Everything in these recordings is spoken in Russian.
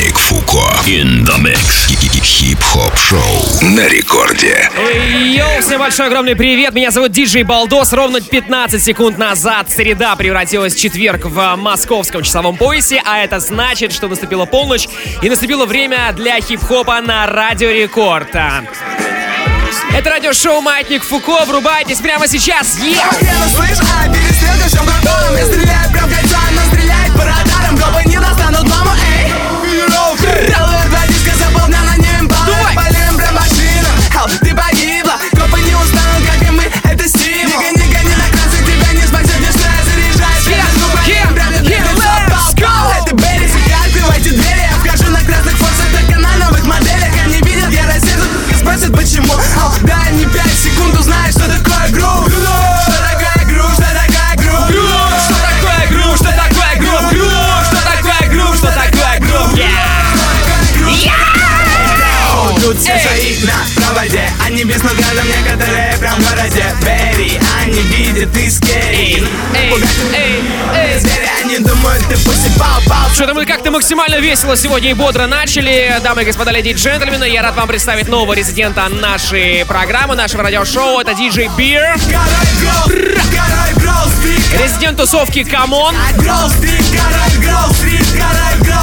Маятник Фуко. In the mix. Хип-хоп шоу на рекорде. Йоу, всем большой огромный привет. Меня зовут Диджей Балдос. Ровно 15 секунд назад среда превратилась в четверг в московском часовом поясе, а это значит, что наступила полночь и наступило время для хип-хопа на Радио Рекорд. Это радиошоу «Маятник Фуко». Врубайтесь прямо сейчас. Yeah! Спросят почему Ау, Дай мне пять секунд, узнай, что такое грув Что такое грув, что такое грув Что такое грув? Что такое? Грув! Что такое грув? Что такое? Тут все на проводе Они без взглядом некоторые прям в городе Берри, они видят и скери Эй, эй, Что-то мы как-то максимально весело сегодня и бодро начали. Дамы и господа, леди и джентльмены, я рад вам представить нового резидента нашей программы, нашего радиошоу. Это диджей Бир, Grow Street, резидент тусовки Come On,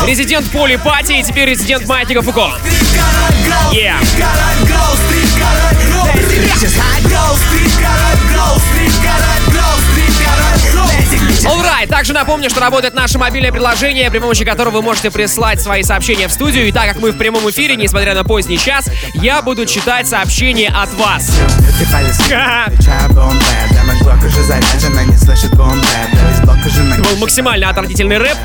резидент Pool Party и теперь резидент Маятника Фуко. Yeah. Alright, также напомню, что работает наше мобильное приложение, при помощи которого вы можете прислать свои сообщения в студию. И так как мы в прямом эфире, несмотря на поздний час, я буду читать сообщения от вас. Был максимально отвратительный рэп.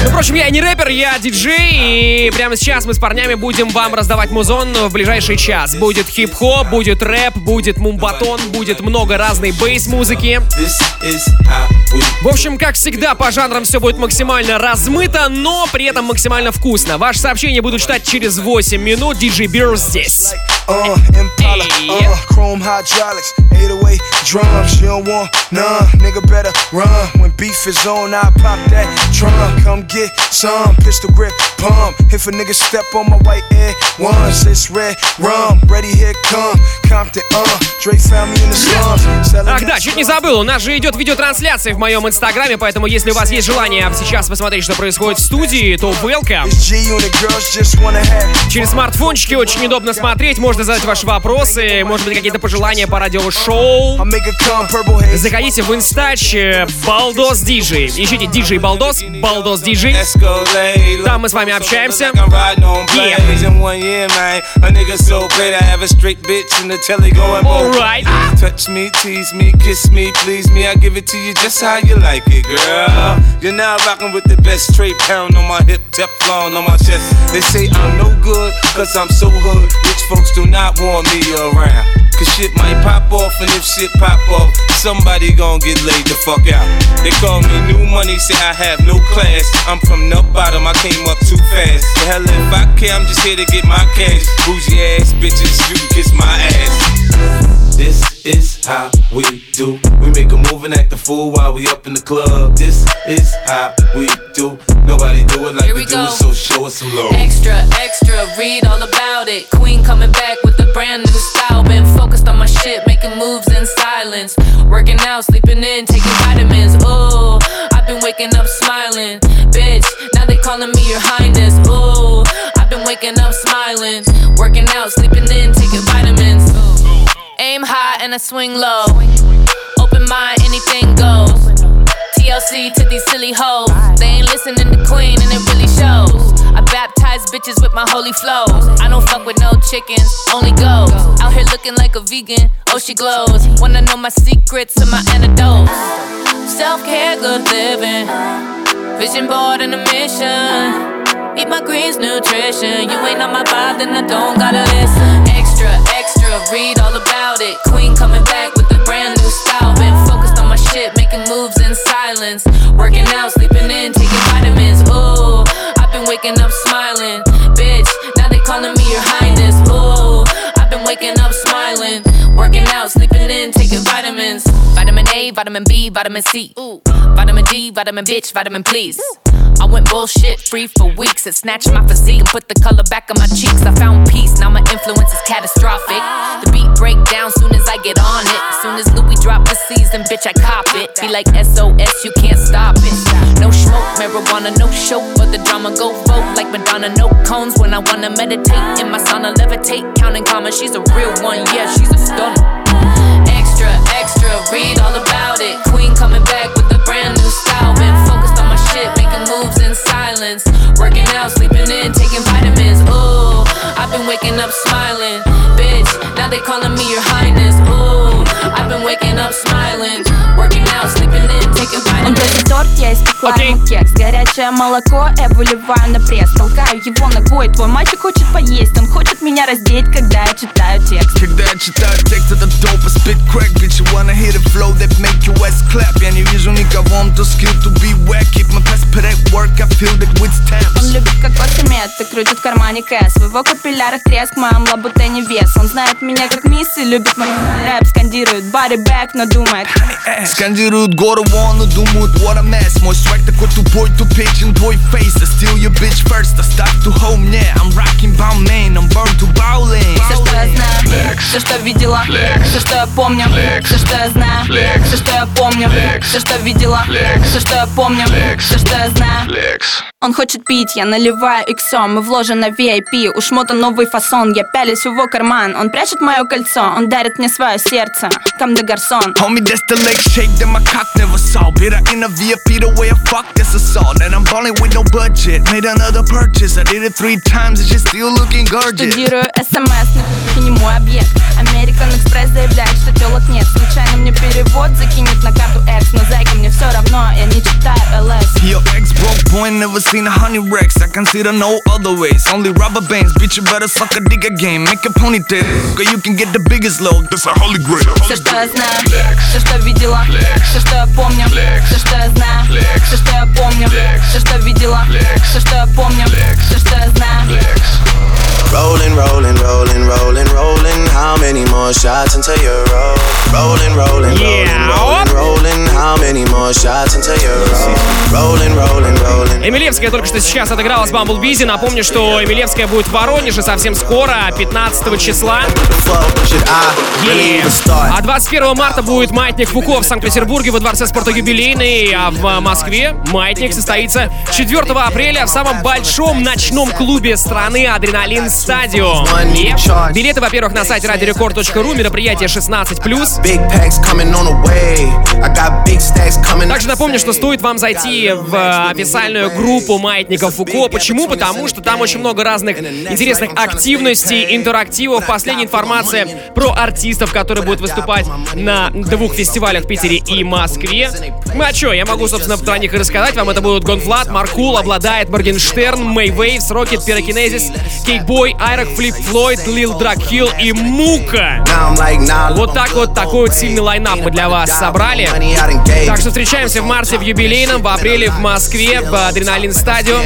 Всех Впрочем, я не рэпер, я диджей, и прямо сейчас мы с парнями будем вам раздавать музон в ближайший час. Будет хип-хоп, будет рэп, будет мумбатон, будет много разной бейс-музыки. В общем, как всегда, по жанрам все будет максимально размыто, но при этом максимально вкусно. Ваши сообщения буду читать через 8 минут. Диджей Бир здесь. Uh, Impala, uh, chrome hydraulics, 808 drums. You don't want none, nigga better run. When beef is on, I pop that trunk. Come get some pistol grip pump. If a nigga step on my white air ones, it's red rum. Ready, here come Compton, uh. Dre found me in the slums. Ах да, чуть не забыл, у нас же идет видеотрансляция в моем инстаграме, поэтому если у вас есть желание сейчас посмотреть, что происходит в студии, то welcome. Через смартфончики очень удобно смотреть, можно задать ваши вопросы, может быть какие-то пожелания по радиошоу. Заходите в инстач э, Балдос Диджей. Ищите Диджей Балдос, Балдос Диджей. Там мы с вами общаемся. Alright. Touch me, tease me, kiss me, please me. I give it to you just how you like it, girl. You're now rocking with the best straight pound on my hip, Teflon on my chest. They say I'm no good, cause I'm so hood. Folks do not want me around. Cause shit might pop off, and if shit pop off, somebody gon' get laid the fuck out. They call me new money, say I have no class. I'm from the bottom, I came up too fast. The hell if I care, I'm just here to get my cash. Bougie ass bitches, you kiss my ass. This is how we do. We make a move and act a fool while we up in the club. This is we do. Nobody do it like Here we, we do, go. so show us some love. Extra, extra, read all about it. Queen coming back with a brand new style. Been focused on my shit, making moves in silence. Working out, sleeping in, taking vitamins. Ooh, I've been waking up smiling. Bitch, now they calling me your highness. Ooh, I've been waking up smiling. Working out, sleeping in, taking vitamins. Aim high and I swing low. Open mind, anything goes. TLC to these silly hoes. They ain't listening to Queen and it really shows. I baptize bitches with my holy flows. I don't fuck with no chickens, only goes. Out here looking like a vegan, oh she glows. Wanna know my secrets and my antidotes. Self care, good living. Vision board and a mission. Eat my greens, nutrition. You ain't on my vibe, then I don't gotta listen. Extra, extra, read all about it. Queen coming back with a brand new style. Been focused on my shit, making moves in silence. Working out, sleeping in, taking vitamins. Ooh, I've been waking up smiling. Bitch, now they calling me your highness. Ooh, I've been waking up smiling. Working out, sleeping in, taking vitamins. Vitamin A, vitamin B, vitamin C. Ooh, vitamin D, vitamin bitch, vitamin please. I went bullshit free for weeks. It snatched my physique and put the color back on my cheeks. I found peace, now my influence is catastrophic. The beat break down soon as I get on it. Soon as Louis drop the season, bitch, I cop it. Be like SOS, you can't stop it. No smoke, marijuana, no show for the drama. Go vote like Madonna, no cones when I wanna meditate. In my sauna, levitate, counting commas. She's a real one, yeah, she's a stunner. Extra, extra, read all about it. Queen coming back with a brand new style. Been focused on shit, making moves in silence. Working out, sleeping in, taking vitamins. Ooh, I've been waking up smiling. Bitch, now they calling me your highness. Ooh, I've been waking up smiling. Working out, sleeping in, taking vitamins. Окей. ему кекс Горячее молоко, я выливаю на пресс. Толкаю его ногой, твой мальчик хочет поесть. Он хочет меня раздеть, когда я читаю текст. Когда я читаю текст, это dope, spit crack Bitch, you wanna hear the flow that make your ass clap? Я не вижу никого, I'm too skilled to be whack Keep my put at work, I feel that with Он stamps любит кокос и мед, и крутит в кармане кэс. В его капиллярах треск, моем лабутене вес. Он знает меня как мисс и любит мой рэп. Скандирует body back, но думает. Скандируют горы вон, но думают what a mess. Мой свайк такой тупой, тупичен твой face. I steal your bitch first, I start to home, yeah. I'm rocking Balmain, I'm born to bowling Все, что я знаю, все, что видела Все, что я помню, все, что я знаю Все, что я помню, все, что видела Все, что я помню, все, что я знаю. Он хочет пить, я наливаю иксом Мы вложены в VIP, у шмота новый фасон Я пялюсь в его карман, он прячет мое кольцо Он дарит мне свое сердце, там де гарсон Homie, that's the leg shake that my cock never saw. Bitter in a VIP, the way I fuck, that's assault. And I'm balling with no budget. Made another purchase. I did it three times, and she's still looking gorgeous. Штудирую СМС, но не мой объект American Express заявляет, что телок нет Случайно мне перевод закинет на карту X Но зайка мне все равно, я не читаю ЛС Your ex broke boy, never seen a honey Rex. I consider no other ways. Only rubber bands, bitch, you better suck a dick again. Make a ponytail, girl, you can get the biggest load. That's a holy grail. Все, что я знаю, все, что видела Все, что я помню, все, что я знаю Все, что я помню, все, что видела Все, что я помню, все, что я знаю Rolling, rolling, rolling, rolling, rolling. How many more shots until you're roll? Rolling, rolling, rolling, Yeah. rolling, rolling. How many more shots until you're roll? Эмилевская только что сейчас отыграла с Бамблбизи. Напомню, что Эмилевская будет в Воронеже совсем скоро, 15 числа. Yeah. А 21 марта будет Маятник Фуко в Санкт-Петербурге во Дворце спорта юбилейный, а в Москве Маятник состоится 4 апреля в самом большом ночном клубе страны Адреналин Стадио. Yep. Билеты, во-первых, на сайте радиорекорд.ру, мероприятие 16+. Big packs coming on the way. I got big stacks coming. Также напомню, что стоит вам зайти в официальную группу Маятника Фуко. Почему? Потому что там очень много разных интересных активностей, интерактивов, последняя информация про артистов, которые будут выступать на двух фестивалях в Питере и Москве. Ну а чё, я могу, собственно, про них и рассказать. Вам это будут GONE.Fludd, Markul, OBLADAET, Моргенштерн, May Wave$, Rocket, Пирокинезис, Cakeboy, Айрок, Флип Флойд, Lildrughill и Мука. Вот так вот такой вот сильный line-up мы для вас собрали. Так что встречаемся в марте в юбилейном, в апреле в Москве, в Adrenaline Stadium.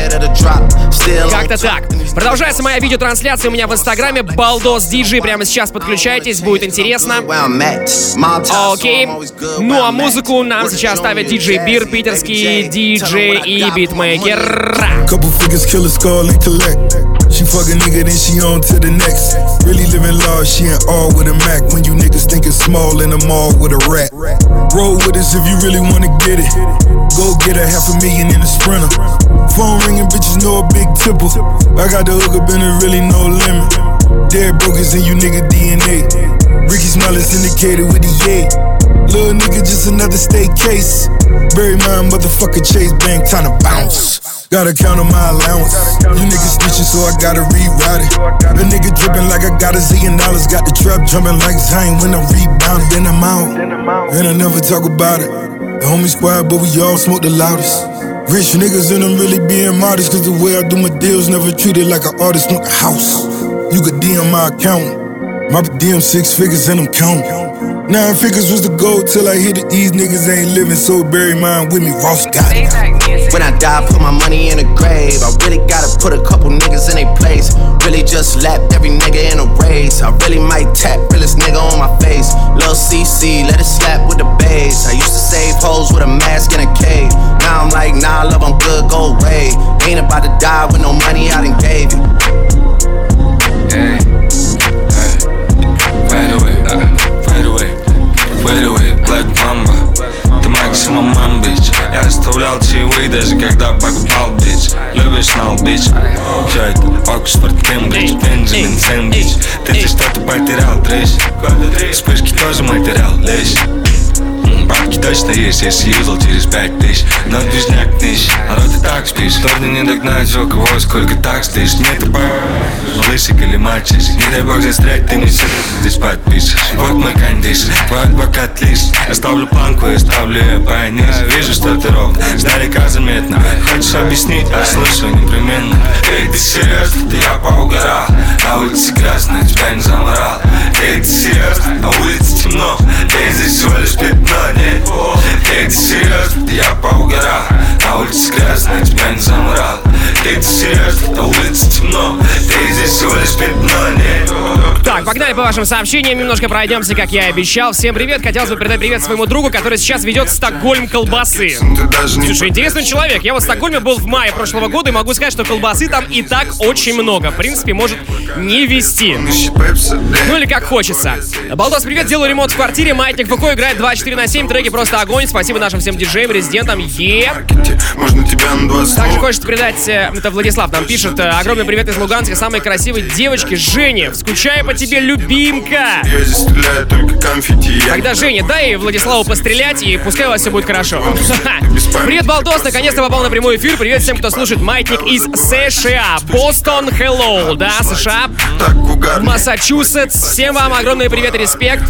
Как-то так. Продолжается моя видеотрансляция у меня в инстаграме Балдос Диджей. Прямо сейчас подключайтесь, будет интересно. Окей. Ну а музыку нам сейчас Joe, диджей Бир, питерский DJ. диджей и битмейкер. Couple figures, kill a skull and collect. She fuck a nigga, then she on to the next. Really living large, she in all with a Mac. When you niggas think it's small in the mall with a rat. Roll with us if you really wanna get it. Go get a half a million in a sprinter. Phone ringing, bitches know a big tipple. I got the hook up and there really no limit. Dead broke is in you nigga DNA. Ricky Smiley syndicated with the yay. Little nigga, just another state case. Bury my motherfucker Chase Bank, time to bounce. Gotta count on my allowance. You niggas snitching, so I gotta reroute it. A nigga dripping like I got a zillion dollars. Got the trap jumping like Zion when I'm rebounding. Then I'm out, and I never talk about it. The homie squad, but we all smoke the loudest. Rich niggas and I'm really being modest, cause the way I do my deals never treated like an artist, want a house. You could DM my account. My DM six figures and I'm counting. Nine figures was the goal till I hit it. These niggas ain't living, so bury mine with me. Ross got it. When I die, put my money in a grave. I really gotta put a couple niggas in a place. Really just lapped every nigga in a race. I really might tap realest nigga on my face. Lil CC, let it slap with the bass. I used to save hoes with a mask in a cave. Now I'm like, nah, love, I'm good, go away. Ain't about to die with no money I done gave you. Hey, hey, fade away, uh, fade away, fade away, Black Mamba Ты максимум мам, бич Я оставлял чаевые, даже когда покупал бич Любишь знал, бич Все это Оксфорд, Кембридж, Бенджамин, Сэндвич Ты здесь что-то потерял, трещ Вспышки тоже материал, лечь Бабки точно есть, если юзал через пять тысяч. Но движняк нищ, народ и так спишь Трудно не догнать, у кого сколько так стоишь. Нет, ты лысик или мальчиш Не дай бог застрять, ты не здесь подпишешь Вот мой кондишн, твой адвокат лист Оставлю планку и ставлю ее пониз Вижу, что ты рок, сдалека заметно Хочешь объяснить, я слышу непременно. Эй, ты серьезно, ты я поугорал На улице грязно, тебя не заморал. Эй, ты серьезно, на улице темно. Эй, здесь всего лишь пятно, нет Эй, ты серьезно, ты я поугорал На улице грязно, тебя не заморал Эй, ты серьезно, на улице темно Эй, здесь всего лишь пятно, нет Так, погнали по вашим сообщениям, немножко пройдемся, как я и обещал. Всем привет, хотелось бы передать привет своему другу, который сейчас ведет Стокгольм колбасы. Слушай, интересный человек. Я вот в Стокгольме был в мае прошлого года и могу сказать, что колбасы там и так очень много. В принципе, может не вести. Ну или как хочется. Балдос, привет, делаю ремонт в квартире. Маятник Фуко играет 24 на 7, треки просто огонь. Спасибо нашим всем диджеям, резидентам. Е. Также хочет передать, э, это Владислав нам пишет, э, огромный привет из Луганска, самой красивой девочке Жене. Скучаю по тебе, любимка. Я здесь стреляю только конфетти я Тогда, Женя, дай Владиславу пострелять, и пускай у вас все будет хорошо. Привет, Балдос, наконец-то попал на прямой эфир. Привет всем, кто слушает Маятник из США. Бостон, hello, да, США. Массачусетс. Всем вам огромный привет и респект.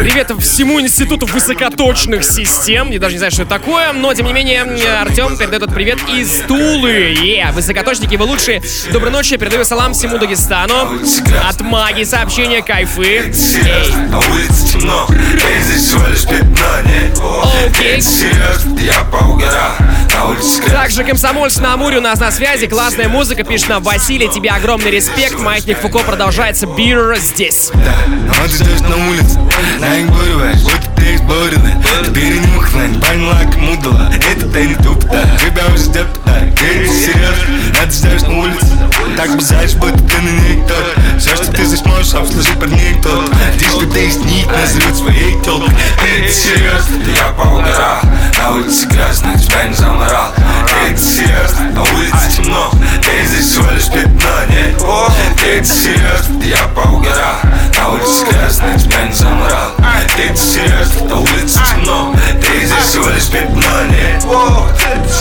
Привет всему Институту высокоточных систем. Я даже не знаю, что это такое, но тем не менее Артем передает этот привет из Тулы. Е, высокоточники, вы лучшие. Доброй ночи, передаю салам всему Дагестану. От маги сообщения кайфы. Серьезно, на улице темно Эй, здесь всего лишь пятно, нет Окей. Также Комсомольск на Амуре у нас на связи. Классная музыка, пишет нам Василий. Тебе огромный респект. Маятник Фуко продолжается. Бир здесь. Ты ты изборена Теперь не не поняла, кому дала Это ты не тупо, тебя уже ждет Ты серьезно, это ждешь на улице Так базаришь, будто ты на ней тот. Все, что ты здесь можешь, обслужить под ней тот. Здесь кто-то есть нить, назовет своей телкой Ты серьезно, ты я поугорал На улице грязно, тебя не заморал. Ты серьезно, на улице темно. Ты здесь всего лишь пятно, нет Ты серьезно, ты я поугорал На улице грязно, тебя не заморал. Ты серьезно, Don't too long. Days are short, let's spend money. Whoa.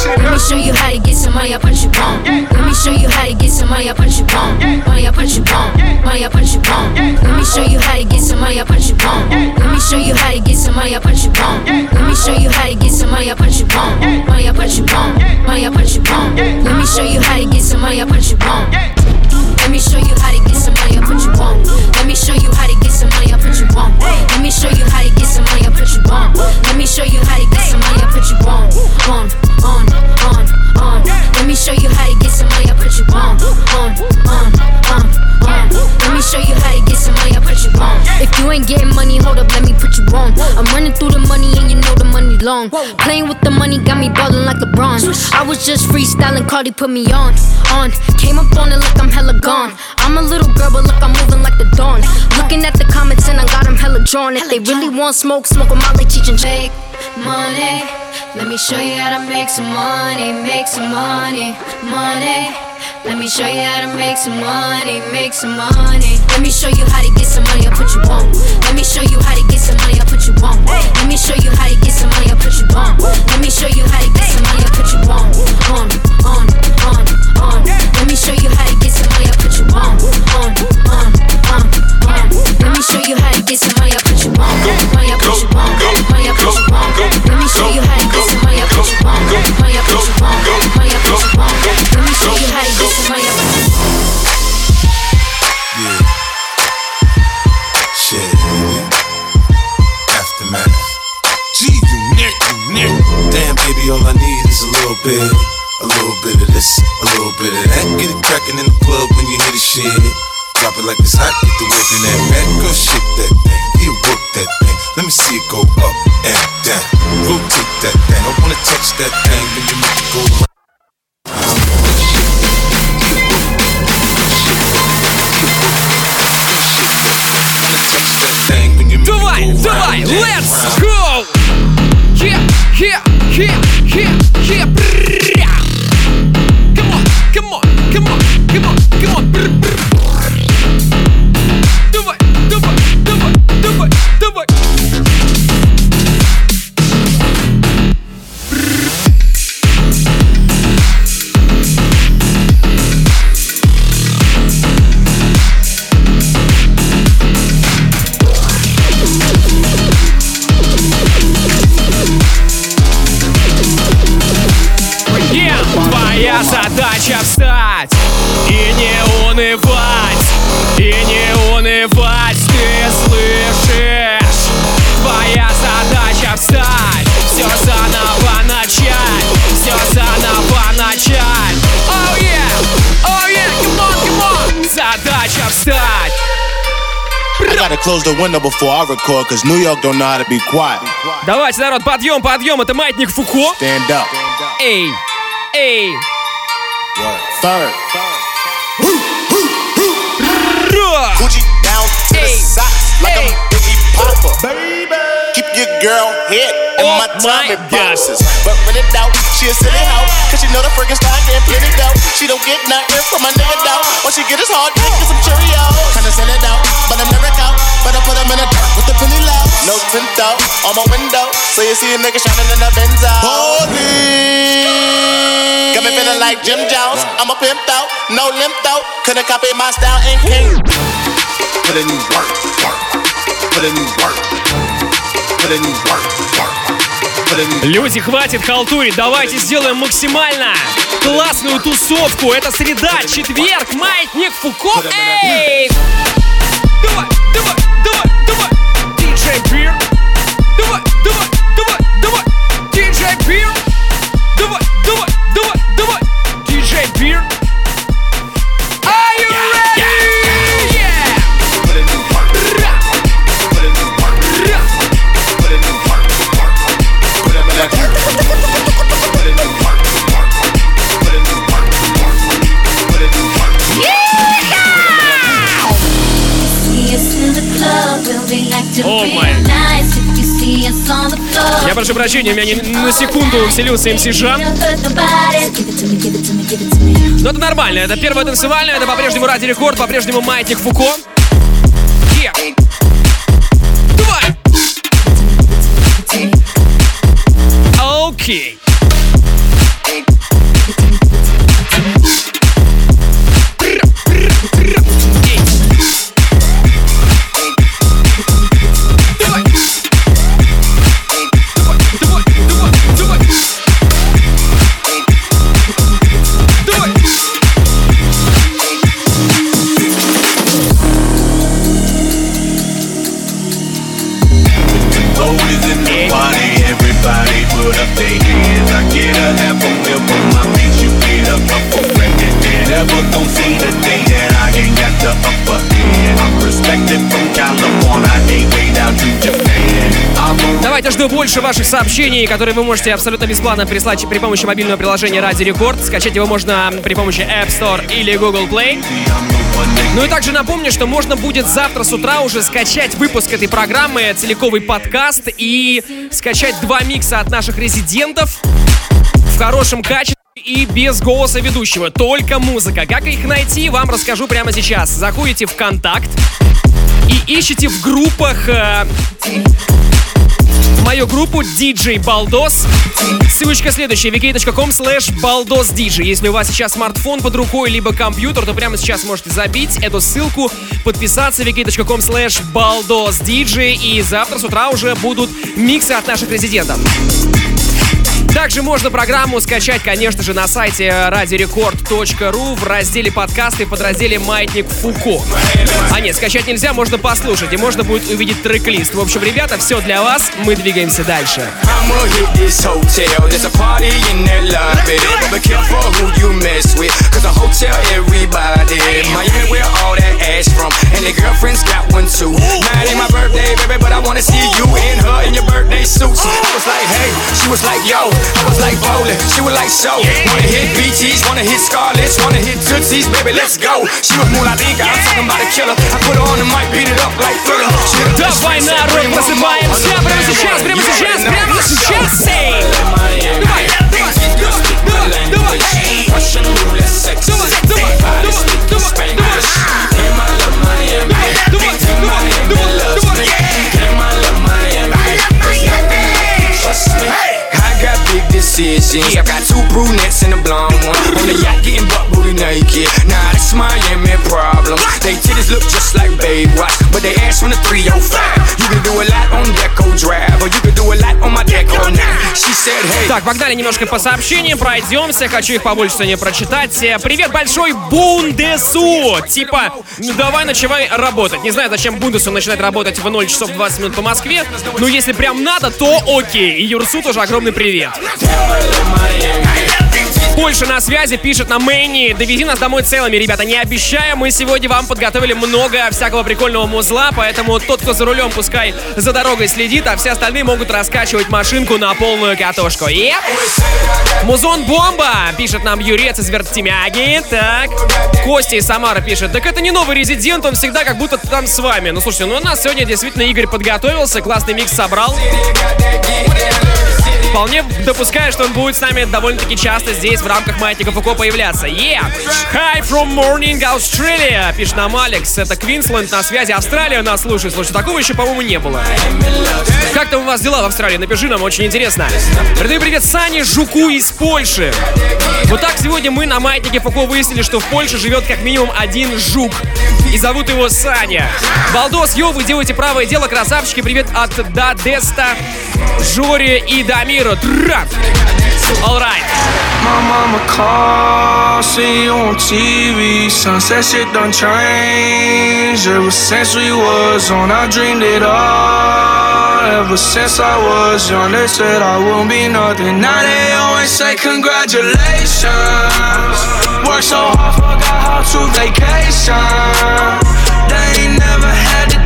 Let me show you how to get some money, I punch your bone. Let me show you how to get some money, I punch your bone. Money, I punch your bone. Money, I punch your bone. Let me show you how to get some money, I punch your bone. Let me show you how to get some money, I punch your bone. Let me show you how to get some money, I punch your bone. Money, I punch your bone. Money, I punch your bone. Let me show you how to get some money, I punch your bone. Let me show you how to get put you on. Let me show you how to get some money, I put you on. Let me show you how to get some money, I put you on. Let me show you how to get some money, I put you on. On, on, on, on. Let me show you how to get some money, I put you on. On, on, on, on. Let me show you how to get you ain't getting money, hold up, let me put you on. I'm running through the money and you know the money long. Playing with the money got me ballin' like LeBron. I was just freestyling, Cardi put me on, on. Came up on it like I'm hella gone. I'm a little girl, but look, I'm moving like the dawn. Looking at the comments and I got them hella drawn. If they really want smoke, smoke 'em out like Cheech and Make money. Let me show you how to make some money, make some money, money. Let me show you how to make some money, make some money. Let me show you how to get some money, I'll put you on. Let me show you how to get some money, I'll put you on. Let me show you how to get some money, I'll put you on. Let me show you how to get some money, I'll put you on. On, on, on, on. Let me show you how to get some money, I'll put you on. On, on, on, on. Let me show you how to get some money, I'll put you on. Money, I'll put you on. Money, I'll put you on. Let me show you how to get some money, I'll put you on. Money, I'll put you on. Money, I'll put you on. Let me show you how to Damn, baby, all I need is a little bit, a little bit of this, a little bit of that. Get it crackin' in the club when you hear the shit. Drop it like it's hot, get the in that that thing, you that thing. Let me see it go up and down. Rotate that thing, I wanna touch that thing, the window before I record, cause New York don't know how to be quiet. Давайте, народ, подъем, подъем, это маятник Фуко. Stand up. Эй, эй. Third. Ра! Gucci down to the socks like I'm Biggie Popper. Baby. Keep your girl head in Oh my Tommy my God. boxes. But when it doubt, she a silly hoe. Cause she know the freaking style get plenty dough. She don't get nothing from my nigga though. All she get is hard dick and some Cheerios. Kinda send it out, but I'm never out. Better put him in the dirt with the penny low. No tint out on my window. So you see a nigga shining in the Benz out. Got me feeling like Jim Jones. I'm a pimp out, no limp out. Couldn't copy my style and king. Put in work, work. Put in work. Put in work, work. Люди, хватит халтурить, давайте сделаем максимально классную тусовку. Это среда, четверг, маятник Фуко. Эй! Давай, давай! Tangier прошу прощения, у меня не- на секунду вселился МС Жан. Но это нормально, это первое танцевальное, это по-прежнему Ради Рекорд, по-прежнему Маятник Фуко. Жду больше ваших сообщений, которые вы можете абсолютно бесплатно прислать при помощи мобильного приложения Ради Рекорд. Скачать его можно при помощи App Store или Google Play. Ну и также напомню, что можно будет завтра с утра уже скачать выпуск этой программы, целиковый подкаст и скачать два микса от наших резидентов в хорошем качестве и без голоса ведущего, только музыка. Как их найти, вам расскажу прямо сейчас. Заходите в Контакт и ищите в группах э, мою группу DJ Baldos. Ссылочка следующая, vk.com slash baldosdj. Если у вас сейчас смартфон под рукой, либо компьютер, то прямо сейчас можете забить эту ссылку, подписаться vk.com slash baldosdj и завтра с утра уже будут миксы от наших резидентов. Также можно программу скачать, конечно же, на сайте радиорекорд.ру в разделе подкасты в разделе «Маятник Фуко». А нет, скачать нельзя, можно послушать, и можно будет увидеть трек-лист. В общем, ребята, все для вас, мы двигаемся дальше. And the girlfriends got one too. Now it ain't my birthday, baby, but I wanna see you in her in your birthday suits. I was like, hey, she was like, yo, I was like bowling, she was like, so. Wanna hit BTs, wanna hit Scarlets, wanna hit Tootsies, baby, let's go. She was more like Inca, I'm talking about a killer. I put her on the mic, beat it up like thriller. Давай, народ, просыпаемся прямо сейчас, прямо сейчас, прямо сейчас. Эй! Давай, давай, давай, давай. Russian roulette sex. Давай, давай, давай, давай, Decisions. I got two brunettes and a blonde one. On the yacht getting butt booty naked. Nah, that's Miami problem. They titties look just like Baywatch, but they ass from the 305. You can do a lot on Deco Drive, or you can do a lot on Так, погнали немножко по сообщениям, пройдемся, хочу их побольше сегодня прочитать. Привет большой Бундесу! Типа, ну давай ночевай работать. Не знаю, зачем Бундесу начинать работать в 0 часов 20 минут по Москве, но если прям надо, то окей. И Юрсу тоже огромный привет. Польша на связи, пишет на Мэнни. Довези нас домой целыми, ребята. Не обещаю, мы сегодня вам подготовили много всякого прикольного музла, поэтому тот, кто за рулем, пускай за дорогой следит, а все остальные могут раскачивать машинку на полную катушку. Yep. Музон бомба, пишет нам Юрец из Вертемяги. Так. Костя из Самара пишет. Так это не новый резидент, он всегда как будто там с вами. Ну слушайте, ну у нас сегодня действительно Игорь подготовился, классный микс собрал. Вполне допускаю, что он будет с нами довольно-таки часто здесь в рамках Маятника Фуко появляться. Yeah! Hi from Morning Australia! Пишет нам Алекс. Это Квинсленд на связи. Австралия нас слушает. Слушай, такого еще, по-моему, не было. Как там у вас дела в Австралии? Напиши нам, очень интересно. Передаю привет Сане Жуку из Польши. Вот так сегодня мы на Маятнике Фуко выяснили, что в Польше живет как минимум один жук. И зовут его Саня. Балдос, йо, вы делаете правое дело, красавчики. Привет от Дадеста, Жори и Дамира. Zero Traffic. Alright. My mama calls, see you on TV. Sunset shit done changed. Ever since we was on, I dreamed it all. Ever since I was young, they said I won't be nothing. Now they always say congratulations. Work so hard, forgot how to vacation. They ain't never had to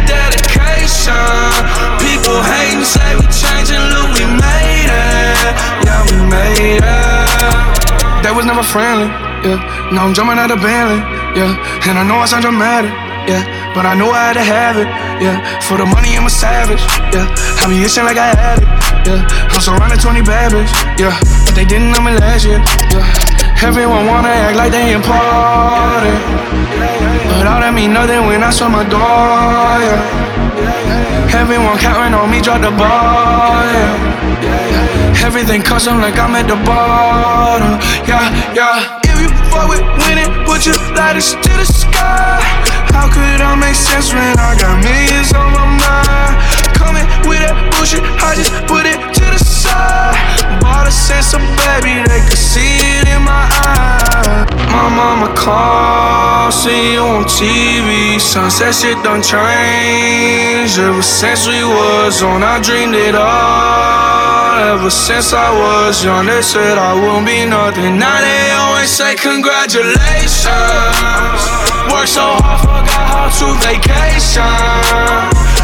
dedication. People hating, say we changing, look, we made it. Yeah, we made it. They was never friendly, yeah. Now I'm jumping out of Bentley, yeah. And I know I sound dramatic, yeah. But I know I had to have it, yeah. For the money, I'm a savage, yeah. I be itching like I had it, yeah. I'm surrounded 20 bad yeah. But they didn't know me last year, yeah. Everyone wanna act like they important, but all that mean nothing when I saw my door, yeah. Everyone counting on me, drop the ball, yeah. Everything custom like I'm at the bottom, yeah, yeah. If you fuck with winning, put your lighters to the sky. How could I make sense when I got millions on my mind? Coming with that bullshit, I just put it to the side. Bought a sense of baby, they could see it in my eyes. My mama call, see you on TV. Sunset shit done changed. Ever since we was on, I dreamed it all. Ever since I was young, they said I won't be nothing. Now they always say congratulations. Work so hard, forgot how to vacation.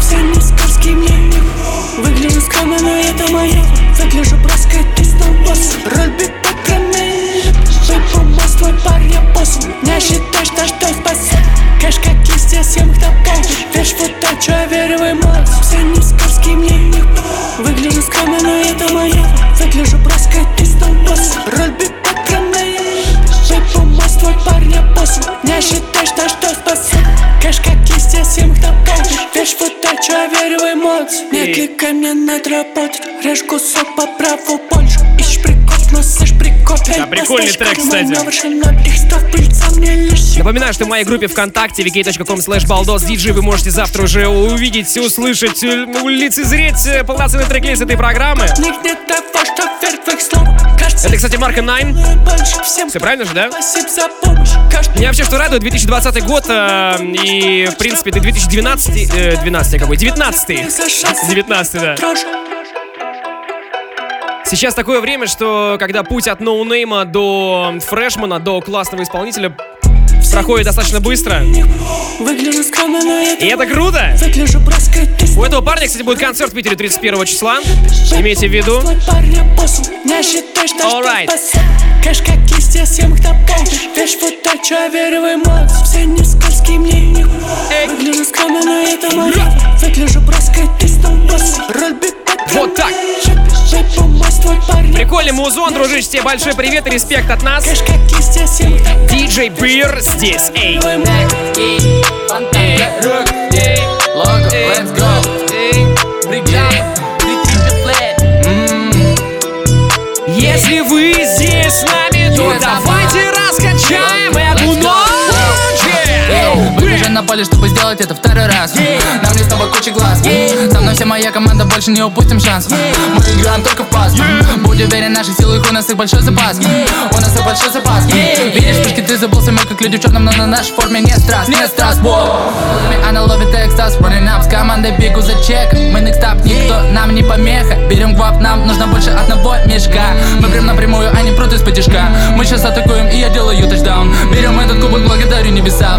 Все нескользкий мне. Выгляжу скромно, но это мое Выгляжу проскатистом босс Роль бита камень босс, твой парень босс Не считай, что спасет. Кэш как листья съемок топов Вещь вот так, босс Не считай, что что спасет? Кэш как листья съемок топов Вещь вот так, чё я верю в эмоции. Не кликай мне надо работать Режь кусок по праву больше. Ищешь прикол, носишь прикол Да, прикольный трек, кстати. Напоминаю, что в моей группе ВКонтакте vk.com slash baldos DJ вы можете завтра уже увидеть, услышать, лицезреть э, полноценный трек-лист этой программы. Это, кстати, марка Nine. Все правильно же, да? Меня вообще что радует, 2020 год э, и, в принципе, ты 2012, э, 12 какой, 19 19 да. Сейчас такое время, что когда путь от ноунейма до фрешмана, до классного исполнителя проходит достаточно быстро. И это круто! У этого парня, кстати, будет концерт в Питере 31 числа. Имейте в виду. Alright. Кэш как листья съемок на пол Вещь вот так, чё я верю в эмоции Все не скользкие мне Выгляжу скромно, но это моя Выгляжу броской, ты стал босс Роль бита Вот так. Прикольный музон, дружище, тебе большой привет и респект от нас. Диджей Бир здесь, эй. Если вы здесь с нами, то давайте на поле, чтобы сделать это второй раз. Нам не с тобой куча глаз. Со мной вся моя команда, больше не упустим шанс. Мы играем только в пас. Будь уверен, наших сил их у нас их большой запас. У нас их большой запас. Видишь, пушки ты забылся, мы как люди в черном Но на нашей форме нет страст, нет страст Она ловит экстаз, running up С командой бегу за чеком Мы next up, никто нам не помеха. Берем гвап, нам нужно больше одного мешка. Мы прям напрямую, а не прут из-под Мы сейчас атакуем, и я делаю тачдаун Берем этот кубок, благодарю небеса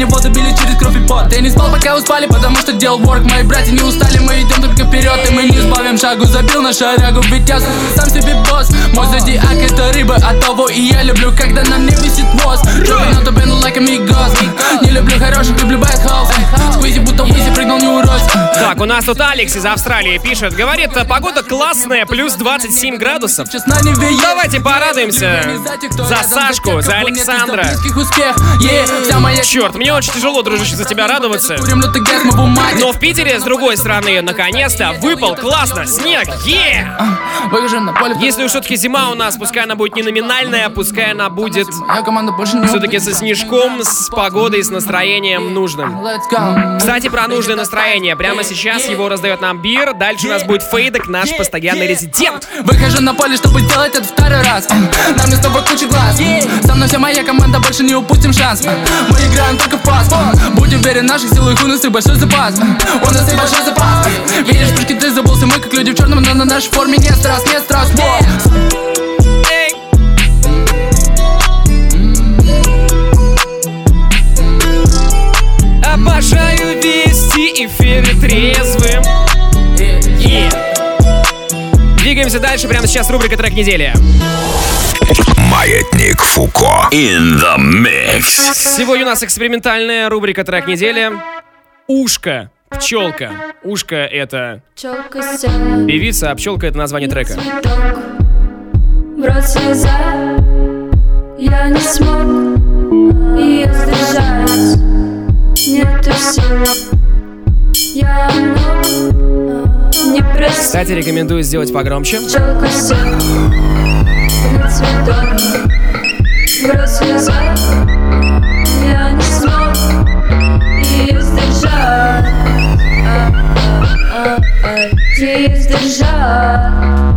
И воду били через кровь и пот. Ты не спал, пока успали, потому что делал work. Мои братья не устали, мы идем только вперед И мы не сбавим шагу, забил на шарягу Ведь я сам себе босс. Мой зодиак это рыба, а того и я люблю Когда на мне висит хвост. Dropping out the band like amigos Не люблю хороших, люблю bad house. Сквизи будто Уизи прыгнул не урос. Так, у нас тут Алекс из Австралии пишет. Говорит, погода классная, плюс 27 градусов. Давайте порадуемся за Сашку, за Александра. Черт, мне очень тяжело, дружище, за тебя радоваться. Но в Питере, с другой стороны, наконец-то выпал классно снег. Е! Если уж все-таки зима у нас, пускай она будет не номинальная, пускай она будет все-таки со снежком, с погодой, с настроением нужным. Кстати, про нужное настроение. Прямо сейчас его раздает нам Бир. Дальше у нас будет Фейдек, наш постоянный резидент. Выхожу на поле, чтобы сделать это второй раз Нам не с тобой куча глаз Со мной вся моя команда, больше не упустим шанс Мы играем только в пас Будь уверен, наших сил и большой запас У нас и большой запас Видишь, пушки ты забылся, мы как люди в черном Но на нашей форме нет страст, нет страст Обожаю вести эфиры трезвым. Двигаемся дальше. Прямо сейчас рубрика трек недели. Маятник Фуко. In the mix. Сегодня у нас экспериментальная рубрика трек недели. Ушко. Пчелка. Ушко это певица, а пчелка это название трека. слеза Я не смог ее сдержать Нету сил Я мог не Кстати, рекомендую сделать погромче. Пчелка села на цветок В рот слеза Я не смог ее сдержать А, а, а, Ее сдержать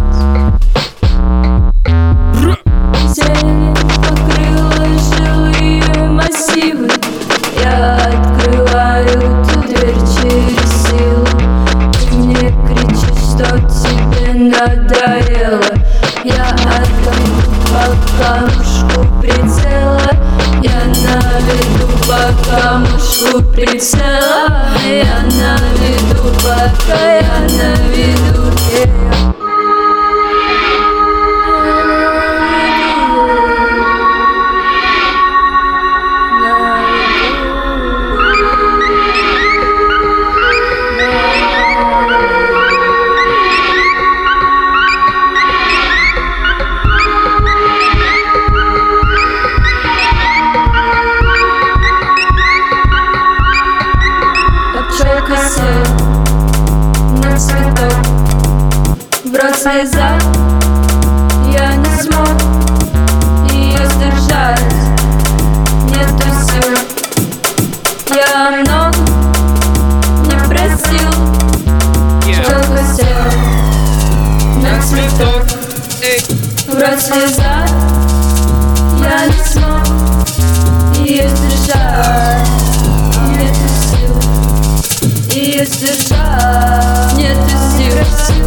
сдержать Нету сил.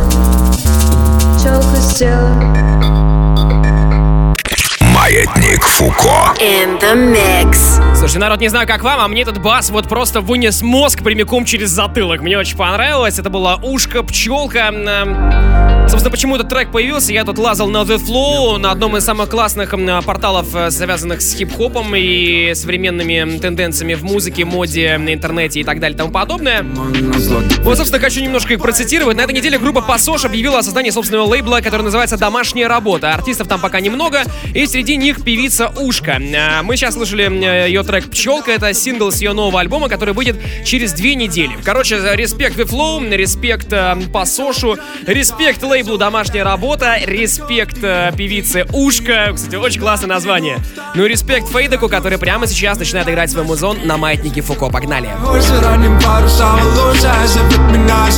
Челка села Фуко. In the mix. Слушайте, народ, не знаю, как вам, а мне этот бас вот просто вынес мозг прямиком через затылок. Мне очень понравилось. Это была ушко, пчелка. Собственно, почему этот трек появился? Я тут лазал на The Flow, на одном из самых классных порталов, э, связанных с хип-хопом и современными тенденциями в музыке, моде, на интернете и так далее и тому подобное. Вот, собственно, хочу немножко их процитировать. На этой неделе группа Пасош объявила о создании собственного лейбла, который называется «Домашняя работа». Артистов там пока немного, и среди них певица Ушка. Э, мы сейчас слышали э, ее трек «Пчелка». Это сингл с ее нового альбома, который выйдет через две недели. Короче, респект The Flow, респект э, Пасошу, респект лейблу «Домашняя работа», респект э, певице Ушка. Кстати, очень классное название. Ну и респект Фейдеку, который прямо сейчас начинает играть свой музон на маятнике Фуко. Погнали. Меня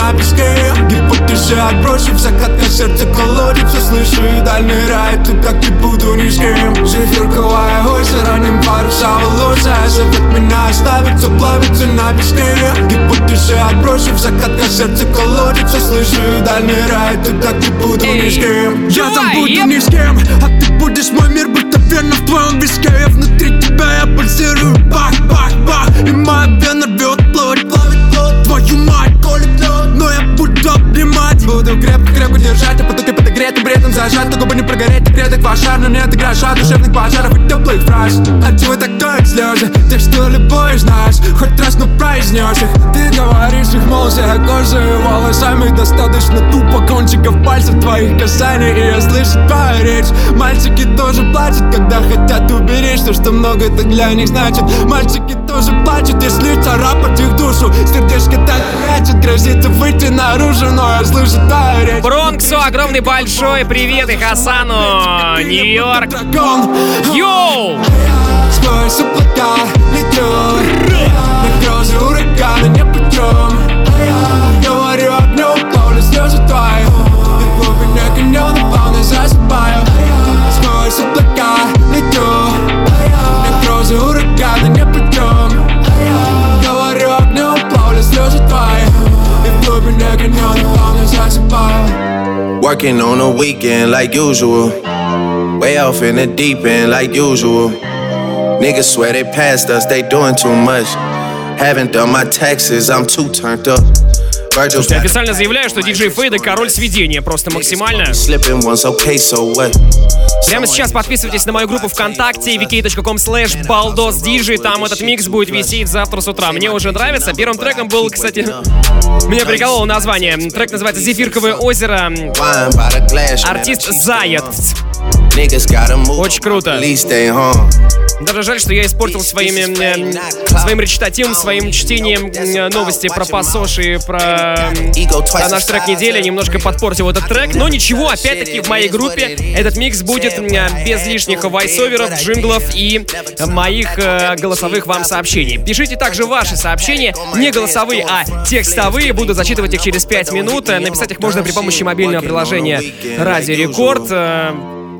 на песке Гипотезы отбросив, закат на сердце колодится Слышу и дальний рай, тут как и буду кем Зефирковая ойся ранним парусом лучше Зовет меня оставить, плавится на песке Гипотезы отбросив, закат на сердце колодится Слышу дальний рай, тут как и буду ни с кем Я там буду ни с кем, а ты будешь мой мир, будто вена в твоем виске Я внутри тебя, я пульсирую, бах, бах, бах И моя вена рвет плоть, плавит плоть Твою мать, колет лед, но я буду обнимать Буду крепко-крепко держать, а потоки подогретым бредом зажат. Но губы не прогореть, так редок пожар, но не отыграешь от душевных пожаров и теплых фраз От чего так тоют слезы, ты что любой знаешь. Хоть раз, но произнешь их. Ты говоришь их молча, кожей и волосами Достаточно тупо. Кончиков пальцев твоих касаний И я слышу твою речь. Мальчики тоже плачут, когда хотят уберечь То, что много это для них значит. Мальчики тоже плачут, если царапать их душу Сердечко так прячет, грозится выйти наружу Но я слышу речь. Бронксу огромный большой привет и Хасану, Нью-Йорк. Йоу! Сквозь облака летю На грозы ураганы не путем Говорю огню, плавлю слезы твои. И глубине каньона плавно засыпаю. Сквозь облака On a weekend like usual. Way off in the deep end like usual. Niggas swear they passed us, they doing too much. Haven't done my taxes, I'm too turned up. Слушайте, официально заявляю, что диджей Фейда король сведения, просто максимально. Прямо сейчас подписывайтесь на мою группу ВКонтакте vk.com slash baldosdj, там этот микс будет висеть завтра с утра. Мне уже нравится. Первым треком был, кстати, меня прикололо название. Трек называется «Зефирковое озеро». Артист Заяц. Очень круто. Даже жаль, что я испортил своими, э, своим речитативом, своим чтением э, новости про пассош и про, э, про наш трек недели. Немножко подпортил этот трек. Но ничего, опять-таки в моей группе этот микс будет э, без лишних вайсоверов, джинглов и моих э, голосовых вам сообщений. Пишите также ваши сообщения, не голосовые, а текстовые. Буду зачитывать их через 5 минут. Э, Написать их можно при помощи мобильного приложения Радио Рекорд.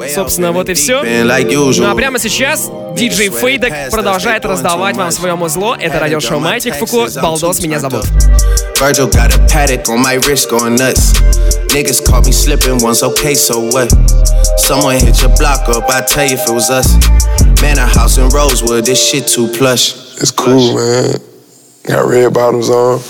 Э, Собственно, вот и все. Ну а прямо сейчас диджей Фейдек продолжает раздавать вам свое музло. Это радиошоу Маятник Фуко. Балдос меня зовут. Virgil got a paddock on my wrist going nuts. Niggas caught me slipping once, okay, so what? Someone hit your block up, I tell you if it was us. Man, a house in Rosewood, this shit too plush. It's cool, man. Got red bottoms on.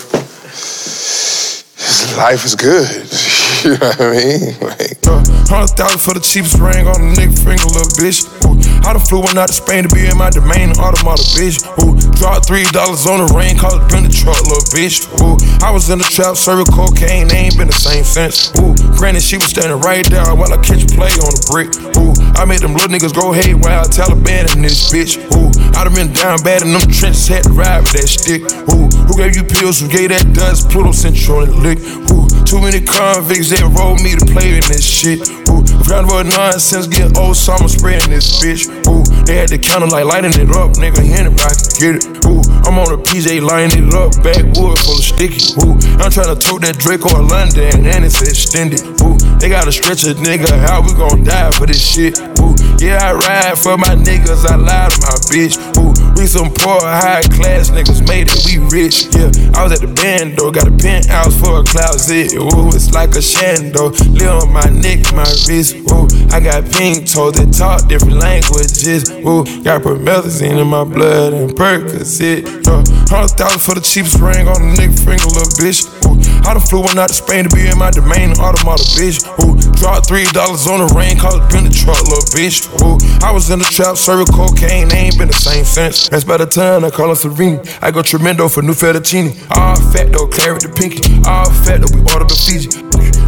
Life is good. you know what I mean? Like, uh, Hundred thousand for the cheapest ring on a nigga finger, little bitch. Ooh, I done flew one out to Spain to be in my domain, automata, bitch. Ooh, dropped three dollars on the rain, cause it been the truck, little bitch. Ooh, I was in the trap, serving cocaine, they ain't been the same since. Ooh, granted, she was standing right there while I catch a play on the brick. Ooh, I made them little niggas go haywire, Taliban in this bitch. Ooh, I done been down bad in them trenches, had to ride with that stick. Ooh, who gave you pills? Who gave that dust? Pluto on the lick. Ooh, too many convicts that rolled me to play in this shit. Ooh, round about nonsense, get old summer spreading this bitch. Ooh, they had the counter like lighting it up, nigga. Anybody can get it. Ooh, I'm on a PJ line it up, backwood full of sticky. Ooh, I'm trying to tote that Drake or London, and it's extended. Ooh, they gotta stretch a nigga, how we gon' die for this shit? Ooh, yeah, I ride for my niggas, I lie to my bitch. Ooh, we some poor, high class niggas made it, we rich. Yeah, I was at the band though, got a penthouse for a closet. Ooh, it's like a shando, live on my neck, my wrist. Ooh, I got pink toes that talk different languages. Ooh, got promethazine in my blood and Percocet. Yeah, hundred thousand for the cheapest ring on the nigga finger, little bitch. Ooh, I done flew one out to Spain to be in my domain, automata, bitch. Ooh, dropped three dollars on the rain, cause it been the truck, little bitch. Ooh, I was in the trap, serving cocaine, they ain't been the same since. That's by the time I call her Serene. I go tremendo for new fettuccine. All fat though, claret the pinky. All fat though, we order the Fiji.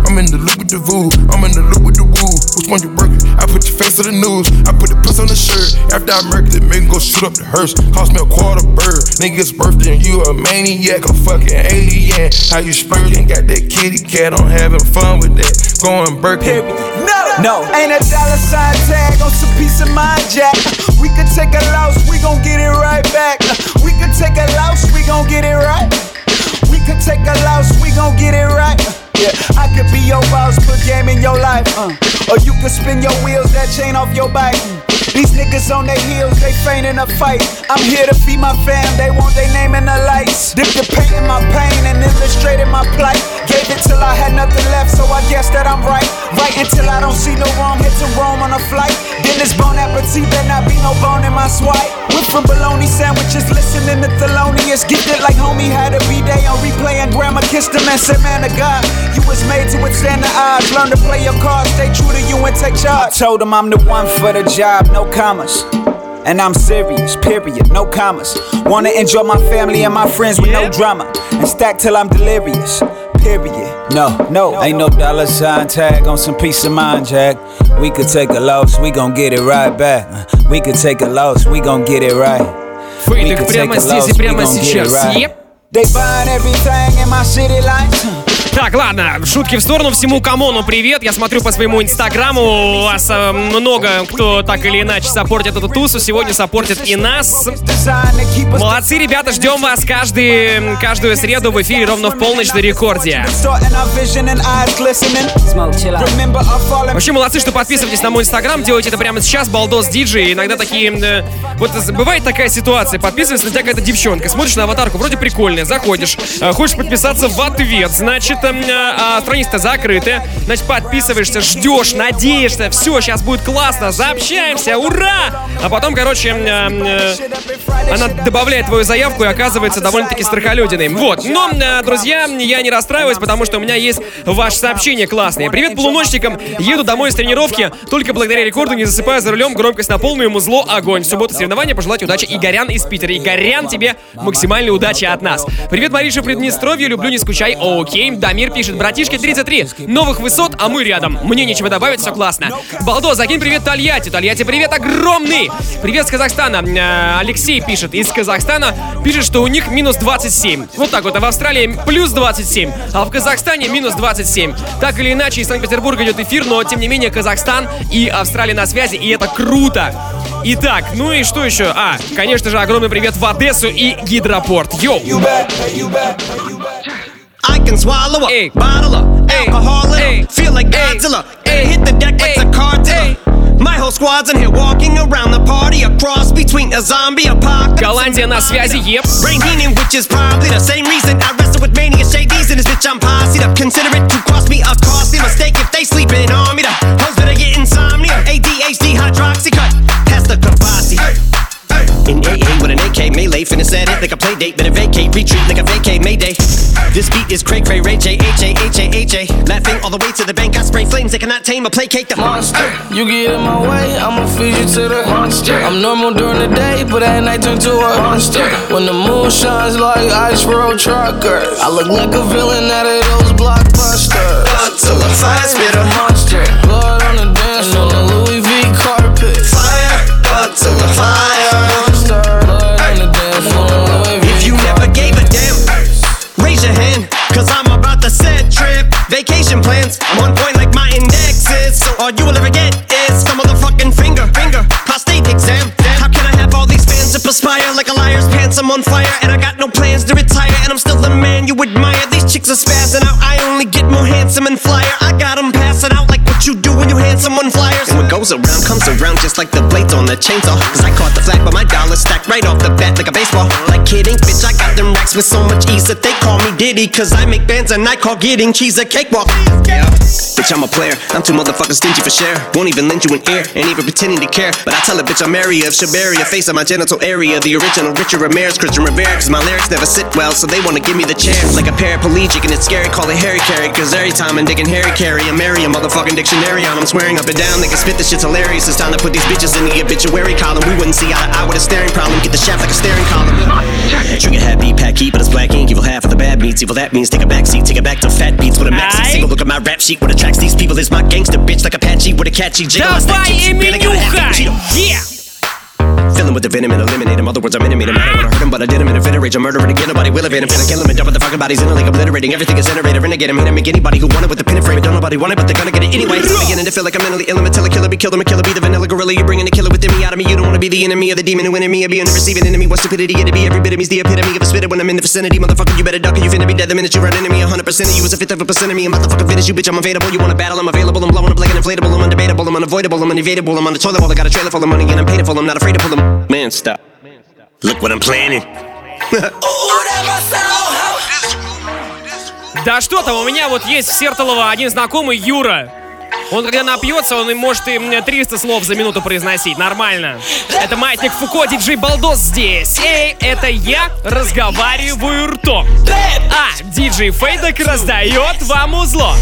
I'm in the loop with the voo, I'm in the loop with the woo. Which one you working? I put face of the news. I put the piss on the shirt. After I murk it, make go shoot up the hearse. Cost me a quarter bird. Nigga's birthday and you a maniac, a fucking alien. How you spurting? Got that kitty cat on having fun with that. Going Birkin. No, no, ain't a dollar sign tag on some piece of mind, Jack. We could take a loss, we gon' get it right back. We could take a loss, we gon' get it right. We could take a loss, we gon' get it right. Yeah, I could be your boss, put game in your life. Uh. Or you could spin your wheels, that chain off your bike. These niggas on their heels, they faint in a fight. I'm here to feed my fam, they want their name in the lights. Dip the paint in my pain and illustrated my plight. Gave it till I had nothing left, so I guess that I'm right. Right until I don't see no wrong, hit to Rome on a flight. Then this bon appetit, better not be no bone in my swipe. Went from bologna sandwiches, listening to Thelonious. Gifted like homie had a B-day on replay and grandma kissed him and said, man of God, you was made to withstand the odds. Learn to play your cards, stay true to you and take charge. I told him I'm the one for the job, no commas. And I'm serious, period, no commas. Wanna enjoy my family and my friends with no drama. And stack till I'm delirious, period. No, no, ain't no dollar sign tag on some peace of mind, Jack. We could take a loss, we gon' get it right back. We could take a loss, we gon' get it right. We Фейлик could прямо take a здесь и loss, we прямо gon' get it сейчас. right. Еп. They buying everything in my city lights. Так, ладно, шутки в сторону, всему камону привет. Я смотрю по своему инстаграму, у вас э, много кто так или иначе саппортит эту тусу, сегодня саппортит и нас. Молодцы, ребята, ждем вас каждый, каждую среду в эфире ровно в полночь на рекорде. Вообще молодцы, что подписываетесь на мой инстаграм, делайте это прямо сейчас, балдос диджей. Иногда такие... э, вот бывает такая ситуация, подписывается на тебя какая-то девчонка, смотришь на аватарку, вроде прикольная, заходишь, э, хочешь подписаться в ответ, значит, а страница закрытая, значит, подписываешься, ждешь, надеешься, все, сейчас будет классно, заобщаемся, ура! А потом, короче, э, э, она добавляет твою заявку и оказывается довольно-таки страхолюдиной. Вот, но, э, друзья, я не расстраиваюсь, потому что у меня есть ваше сообщение классное. Привет полуночникам, еду домой с тренировки, только благодаря рекорду не засыпаю за рулем, громкость на полную, музло, огонь. В субботу соревнования, пожелать удачи Игорян из Питера. Игорян, тебе максимальной удачи от нас. Привет, Мариша, Приднестровье, люблю, не скучай. Окей, Дамир пишет, братишки 33, новых высот, а мы рядом. Мне нечего добавить, все классно. Балдо, закинь привет Тольятти. Тольятти, привет огромный. Привет с Казахстана. Э, Алексей пишет из Казахстана, пишет, что у них минус 27. Вот так вот, а в Австралии плюс 27, а в Казахстане минус 27. Так или иначе, из Санкт-Петербурга идет эфир, но тем не менее Казахстан и Австралия на связи, и это круто. Итак, ну и что еще? А, конечно же, огромный привет в Одессу и Гидропорт. Йоу! can swallow a bottle of alcohol in 'em. Feel like Godzilla. And hit the deck like the cartilla. My whole squad's in here walking around the party, a cross between a zombie apocalypse. Голландия на связи, еп. Brain meaning, which is probably the same reason I wrestle with mania shades in this bitch. I'm posse up. Consider it to cost me a costly mistake if they sleeping on me. The hoes better get insomnia. ADHD hydroxy cut. Pass the capacity. In AA with an AK melee, finna set it like a play date, better vacate, retreat like a vacate Mayday. This beat is cray cray ray J H A H A H A. Laughing all the way to the bank. I spray flames. They cannot tame or placate the monster. You get in my way, I'ma feed you to the monster. I'm normal during the day, but at night turn to a monster. When the moon shines like ice road truckers, I look like a villain out of those blockbusters. Till the fire spit a monster. Blood I'm on fire and I got no plans to retire. And I'm still the man you admire. These chicks are spazzing out. Goes around comes around just like the blades on the chainsaw. Cause I caught the flag, but my dollar stacked right off the bat like a baseball. Like kidding, bitch, I got them racks with so much ease that they call me Diddy. Cause I make bands and I call getting cheese a cakewalk. Yeah. Bitch, I'm a player. I'm too motherfucking stingy for share. Won't even lend you an ear, ain't even pretending to care. But I tell a bitch I'm area of Shabaria, face of my genital area. The original Richard Ramirez, Christian Rivera. Cause my lyrics never sit well, so they wanna give me the chair. Like a paraplegic, and it's scary, call it Harry Carry. Cause every time I'm digging Harry Carry, I'm marry a motherfucking dictionary on. I'm swearing up and down, they can spit this shit's hilarious. It's time to put these bitches in the obituary column. We wouldn't see eye to eye with a staring problem. Get the shaft like a staring column. Trigger happy, pack heat, but it's black ink. Evil half of the bad meats. Evil that means take a back seat, take it back to fat beats with a maxi. See, but look at my rap sheet. What attracts these people is my gangster bitch like Apache with a catchy jiggle. I stack Давай, chips, you barely gotta have Эминюха! to Cheeto. Yeah! Filling with the venom and eliminate him. Other words, I'm intimate him. I don't wanna hurt him, but I did him in a fit rage. I'm murdering again. Nobody will evade him. Finna kill him and dump the fucking bodies in a lake, obliterating. Everything is generated. Renegade him. Hit him. Make anybody who want it with the pin and frame. Don't nobody want it, but they're gonna get it anyway. I'm beginning to feel like I'm mentally ill. I'm a killer, be killed. I'm a killer, be the vanilla gorilla. You're bringing the killer within me out of me. You don't wanna be the enemy of the demon who in me. Or being the receiving enemy. What stupidity it'd be. Every bit of me's the epitome of a spitter when I'm in the vicinity. Motherfucker, you better duck or you finna be dead the minute you run into me. 100% of you is a fifth of a percent of me. I'm motherfucking fit as you, bitch. I'm available. You wanna battle? I'm available. I'm blowing up like an inflatable. I'm undebatable. I'm unavoidable. I'm unevadable. I'm on the toilet bowl. I got a trailer full of money and I'm paid for. I'm not afraid to pull them. Man, stop. Look what I'm planning. Да что там, у меня вот есть в Сертолово один знакомый Юра. Он когда напьется, он и может и м, 300 слов за минуту произносить. Нормально. Это маятник Фуко, диджей Балдос здесь. Эй, это я разговариваю ртом. А диджей Фейдок раздает вам узло.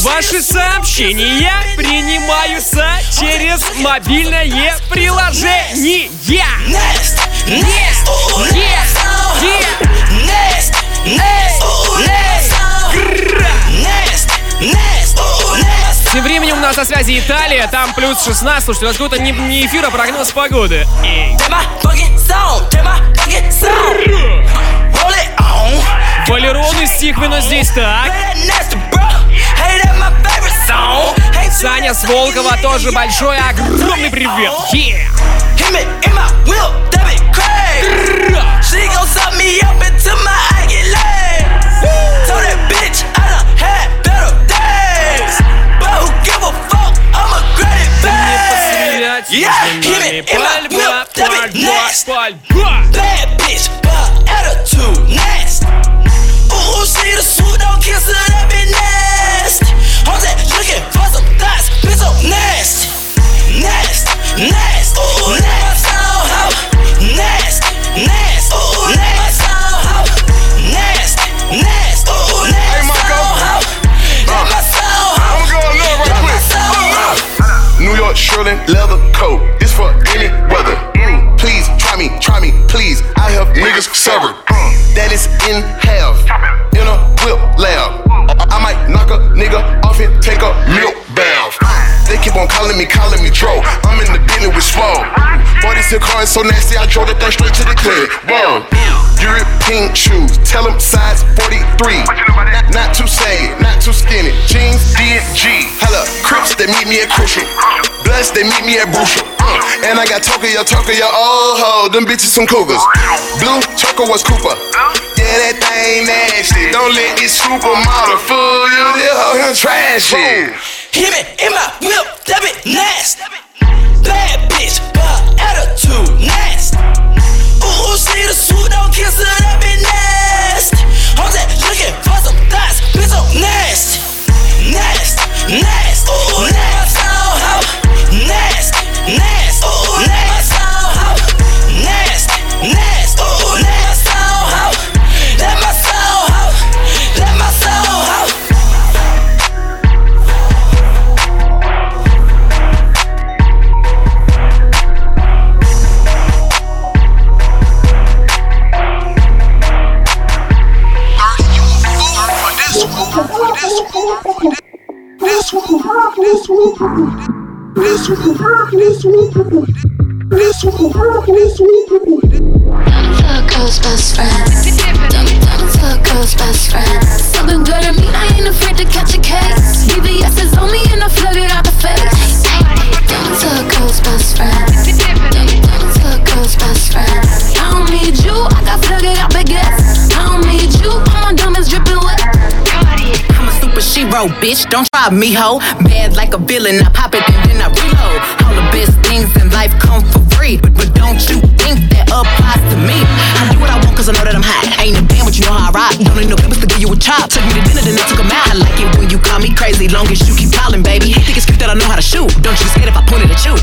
Ваши сообщения принимаются через мобильное приложение. Next, next, next, next, временем нас на связи Италия, там плюс 16. Слушайте, у нас какой-то не, не эфир, а прогноз погоды. Эй. Валерон из Тихвина здесь так. Саня с Волкова тоже большой, огромный привет. Yeah. She gon' suck me up into my Yeah, hit me in my whip, that be next. Shirley leather coat. It's for any weather. Mm, please try me, try me, please. I have niggas severed. Mm, that is in half. In a whip lab. I might knock a nigga off and take a milk bath. They keep on calling me, calling me Dro. I'm in the building with Swole. 46 car is so nasty, I drove that thing straight to the crib. Whoa. European shoes, tell them size 43. Not, not too saggy, not too skinny. Jeans, D and G. Hella, Crips, they meet me at Crucial. Bloods, they meet me at Brucial. Uh, and I got Tokyo, Tokyo, oh ho, them bitches some cougars. Blue, Choco was Cooper. Yeah, that thing nasty. Don't let this supermodel fool you. This hoe here trashy. Hit me in my whip, that be next. Bad bitch, but attitude next. Ooh, she the swoop, don't kiss her, that be next. I'm just looking for some thoughts, bitch, so next. Next, next, ooh, next. This one, this one, this one, this one, this. Don't fuck girl's best friend. Don't, don't fuck girl's best friend. Something good to me, I ain't afraid to catch a case. BBS is on me and I flood it out the face. Don't fuck girl's best friend. Don't, don't fuck girl's best friend. I don't need you, I got flooded out baguettes. I don't need you, all my diamonds dripping wet. A super shero, bitch. Don't try me, ho. Bad like a villain. I pop it and then I reload. All the best things in life come for free. But, but don't you think that applies to me? I do what I want cause I know that I'm hot. Ain't a band, but you know how I rock. Don't need no papers to give you a chop. Took me to dinner, then I took 'em out. I like it when you call me crazy. Long as you keep calling, baby. Think it's cute that I know how to shoot. Don't you scared if I point it at you?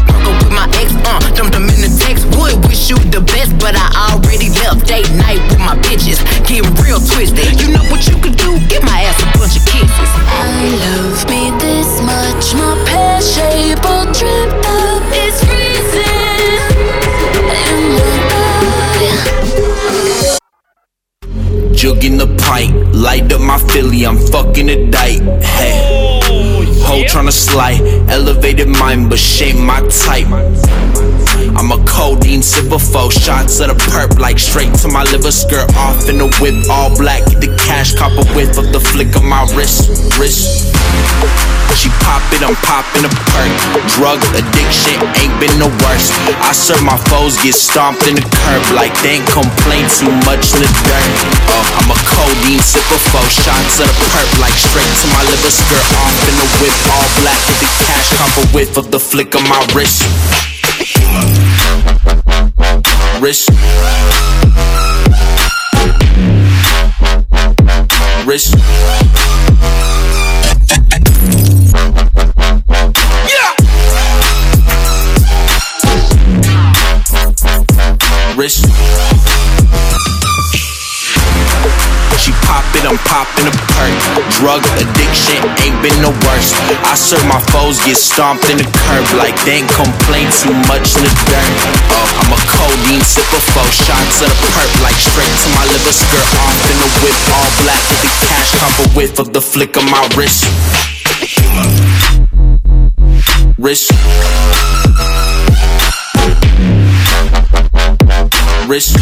Fucking a dike. Hey, hoe tryna slide, elevated mind, but shame my type. I'm a codeine sipper, four shots of the perp, like straight to my liver, skirt off in the whip, all black. Get the cash, cop a whiff of the flick of my wrist, wrist. She pop it, I'm popping a perk. Drug addiction ain't been the worst. I serve my foes, get stomped in the curb like they ain't complain too much in the dirt. Oh, I'm a codeine sipper, four shots of the perp, like straight to my liver, skirt off in the whip, all black. Get the cash, cop a whiff of the flick of my wrist. Wrist. Wrist. Wrist. She pop it, I'm popping a perk. Drug addiction ain't been the worst. I serve my foes, get stomped in the curb like they ain't complain too much in the dirt. Oh, I'm a codeine sipper, four shots of the perk like straight to my liver, skirt off in the whip, all black with the cash, cop a whiff of the flick of my wrist. Wrist. Wrist.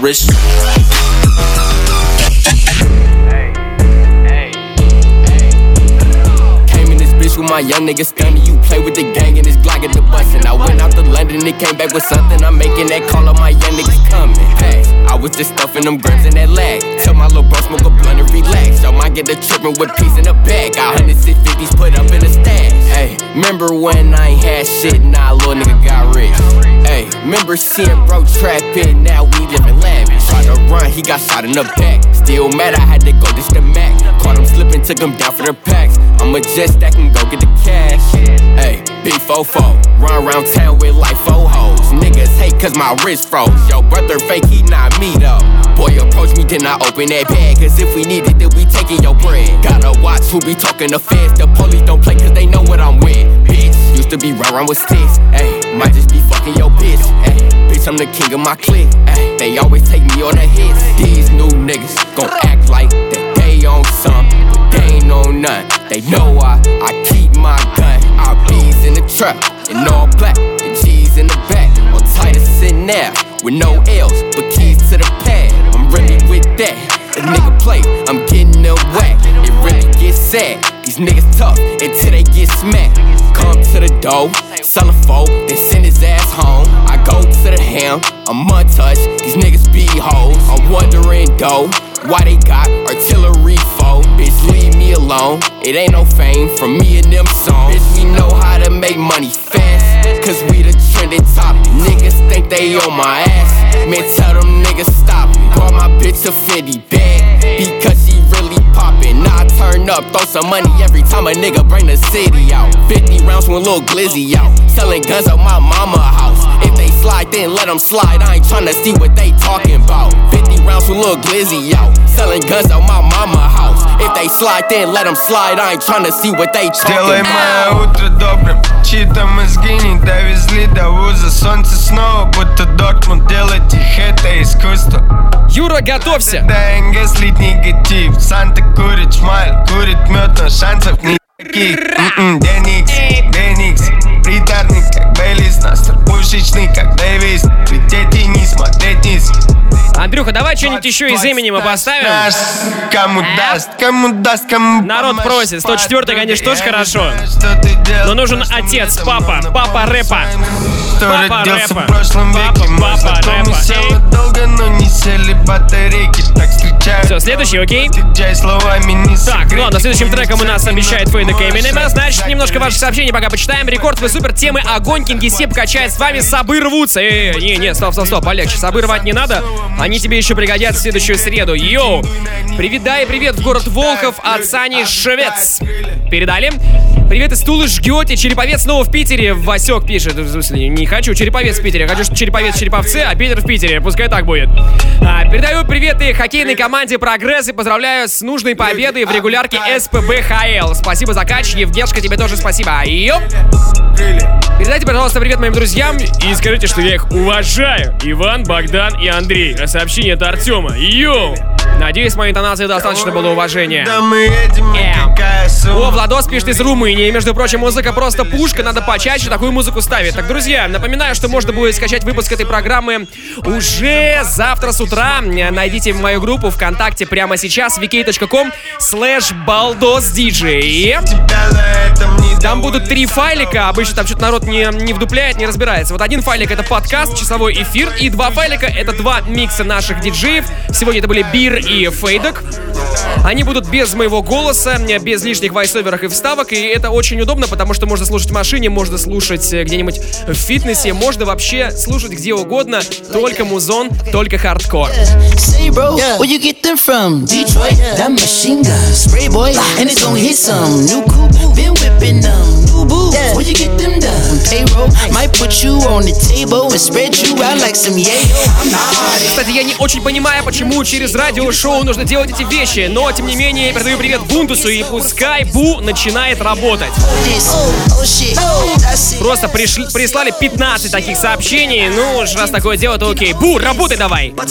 Wrist. My young niggas stunning. You play with the gang and it's Glock at the bus. And I went out to London and came back with something. I'm making that call on my young niggas coming. Hey, I was just stuffing them grams in that lag. Tell my little bro smoke a blunt and relax. Y'all might get the trippin' with peace in the bag. Got 150s put up in the stash. Hey, remember when I ain't had shit? Nah, little nigga got rich. Hey, remember seeing bro trapping? Now we living lavish. Tried to run, he got shot in the back. Still mad, I had to go dish the Mac. Caught him slipping, took him down for the packs. I'ma just stack and go get the cash. Hey, B44, run around town with like four hoes. Niggas hate cause my wrist froze. Yo, brother fake, he not me though. Boy, approach me, then I open that bag. Cause if we need it, then we taking your bread. Gotta watch who be talking the feds. The police don't play cause they know what I'm with. Bitch, used to be run around with sticks. Ayy, might just be fucking your bitch. Ayy, bitch, I'm the king of my clique. Ayy, they always take me on the hits. These new niggas gon' act like that they on something, but they ain't on none. They know I, I keep my gun. Bees in the trap, and all black, and G's in the back. On Titus sitting there, with no L's, but keys to the pad. I'm really with that. A nigga play, I'm getting them whack. It really gets sad. These niggas tough until they get smacked. Come to the door, sell a foe, then send his ass home. I go to the ham, I'm untouched. These niggas be hoes. I'm wondering though, why they got artillery foe. Bitch, leave me alone. It ain't no fame from me and them songs. a nigga bring the city out. 50 rounds from a little glizzy out. Selling guns at my mama house. If they slide, then let them slide. I ain't tryna see what they talking about. 50 rounds from little glizzy out. Selling guns at my mama house. If they slide, then let them slide. I ain't tryna see what they Сделай talking мое about. утро добрым Чьи-то мозги не довезли до вуза Солнце снова будто док Поэтому делать их это искусство Юра, готовься! Деньги слить негатив Санта курит шмаль, курит мед, но шансов никаких М-м, Деникс, Деникс Приторный, как Бейлис Настр пушечный, как Дэвис Лететь и не смотреть вниз Андрюха, давай что-нибудь еще из Эминема поставим. Кому даст, кому даст, кому Народ просит. 104 конечно, тоже хорошо. Но нужен отец, папа, папа рэпа. Папа рэпа. Папа, папа рэпа. долго, но не сели батарейки Так Все, следующий, окей? Так, ну ладно, следующим треком у нас обещает Фейдек Эминема. Значит, немножко ваших сообщений пока почитаем. Рекорд вы супер темы огонь, Кингисепп качает с вами, сабы рвутся. Э, не, не, стоп, стоп, стоп, полегче. Сабы рвать не надо, они тебе еще пригодятся в следующую среду. Йоу! Привет, да и привет в город Волхов от Сани Швец. Передали. Привет из Тулы жгете. Череповец снова в Питере. Васек пишет. В смысле, не хочу Череповец в Питере. Хочу, Череповец в Череповце, а Питер в Питере. Пускай так будет. А, передаю привет и хоккейной команде «Прогресс» и поздравляю с нужной победой в регулярке СПБ ХЛ. Спасибо за кач. Евгешка, тебе тоже спасибо. Йоп! Передайте, пожалуйста, привет моим друзьям и скажите, что я их уважаю. Иван, Богдан и Андрей. А сообщение от Артема. Йоу! Надеюсь, моей интонации достаточно было уважения. Да мы едем, сумма О, Владос пишет из Румынии. Между прочим, музыка просто пушка, надо почаще такую музыку ставить. Так, друзья, напоминаю, что можно будет скачать выпуск этой программы уже завтра с утра. Найдите мою группу ВКонтакте прямо сейчас vk.com slash baldosdj. Там будут три файлика, обычно там что-то народ не, не вдупляет, не разбирается. Вот один файлик это подкаст, часовой эфир, и два файлика это два микса наших диджеев. Сегодня это были Бир и Фейдок. Они будут без моего голоса, без лишних вайсоверов и вставок, и это очень удобно, потому что можно слушать в машине, можно слушать э, где-нибудь в фитнесе, можно вообще слушать где угодно, только музон, только хардкор. Where you get them done? Payroll, might put you on the table and spread you out like some yayo. Кстати, я не очень понимаю, почему через радиошоу нужно делать эти вещи, но тем не менее я передаю привет Бунтусу и пускай Бу начинает работать. Oh. Просто пришли, прислали 15 таких сообщений, ну уж раз такое дело, то окей. Бу, работай давай! The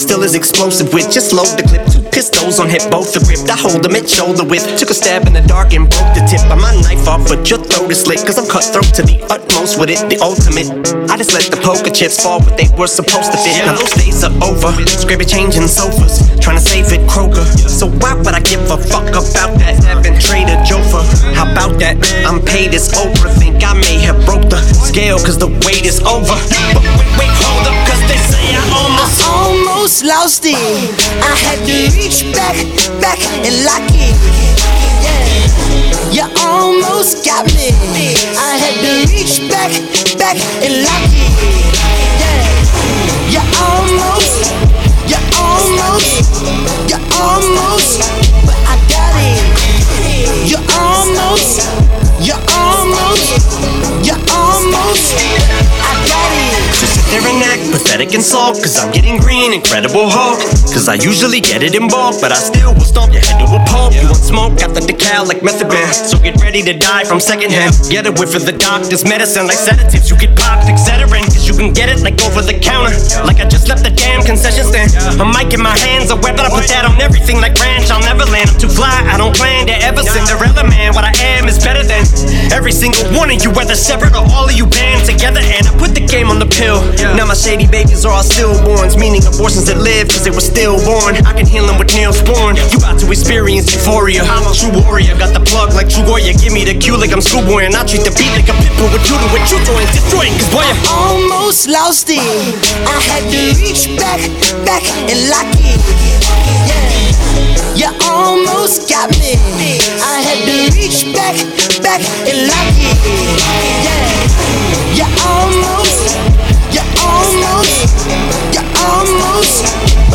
pistols on hip, both are ripped. I hold them at shoulder width. Took a stab in the dark and broke the tip of my knife off, but your throat is slit. Cause I'm cutthroat to the utmost with it, the ultimate. I just let the poker chips fall where they were supposed to fit. Now those days are over. Scrappy changing sofas, trying to save it Kroger. So why would I give a fuck about that? Having Trader Joe for how about that? I'm paid as Oprah. Think I may have broke the scale cause the wait is over. But wait, hold up, cause they say I almost. I almost lost it. I had to reach back, back and lock it. You almost got me. I had to reach back, back and lock it. Yeah. You almost, almost, you almost, but I got it. You're almost, you're almost, you're almost, pathetic and sulk Cause I'm getting green, incredible Hulk. Cause I usually get it in bulk But I still will stomp your head to a pulp. You want smoke, got the decal like method band So get ready to die from secondhand Get a whiff of the doctor's medicine Like sedatives, you get popped, etc. Cause you can get it like over the counter. Like I just left the damn concession stand. A mic in my hands, a weapon I put that on everything like ranch. I'll never land, I'm too fly, I don't plan to ever Cinderella man. What I am is better than every single one of you Whether separate or all of you band together. And I put the game on the pill. Now my shady babies are all stillborns Meaning abortions that live cause they were stillborn I can heal them with Neosporin You about to experience euphoria I'm a true warrior Got the plug like True Goya Give me the cue like I'm schoolboy And I treat the beat like a pit bull With Judo with true joy and destroy it Cause boy I'm almost lost it. I had to reach back, back and lock it. Yeah. You almost got me. I had to reach back, back and lock it. Yeah. You almost, you almost, you almost,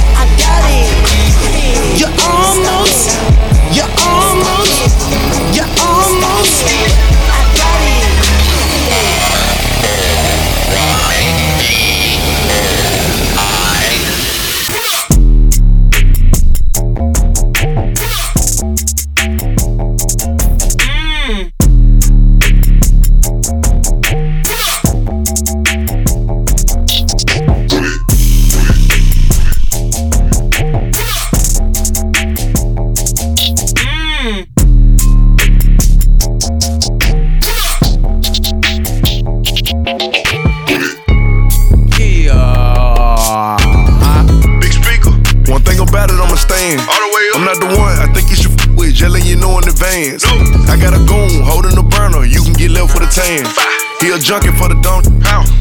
I got a goon holding the burner, you can get left with a tan. He a junkie for the don't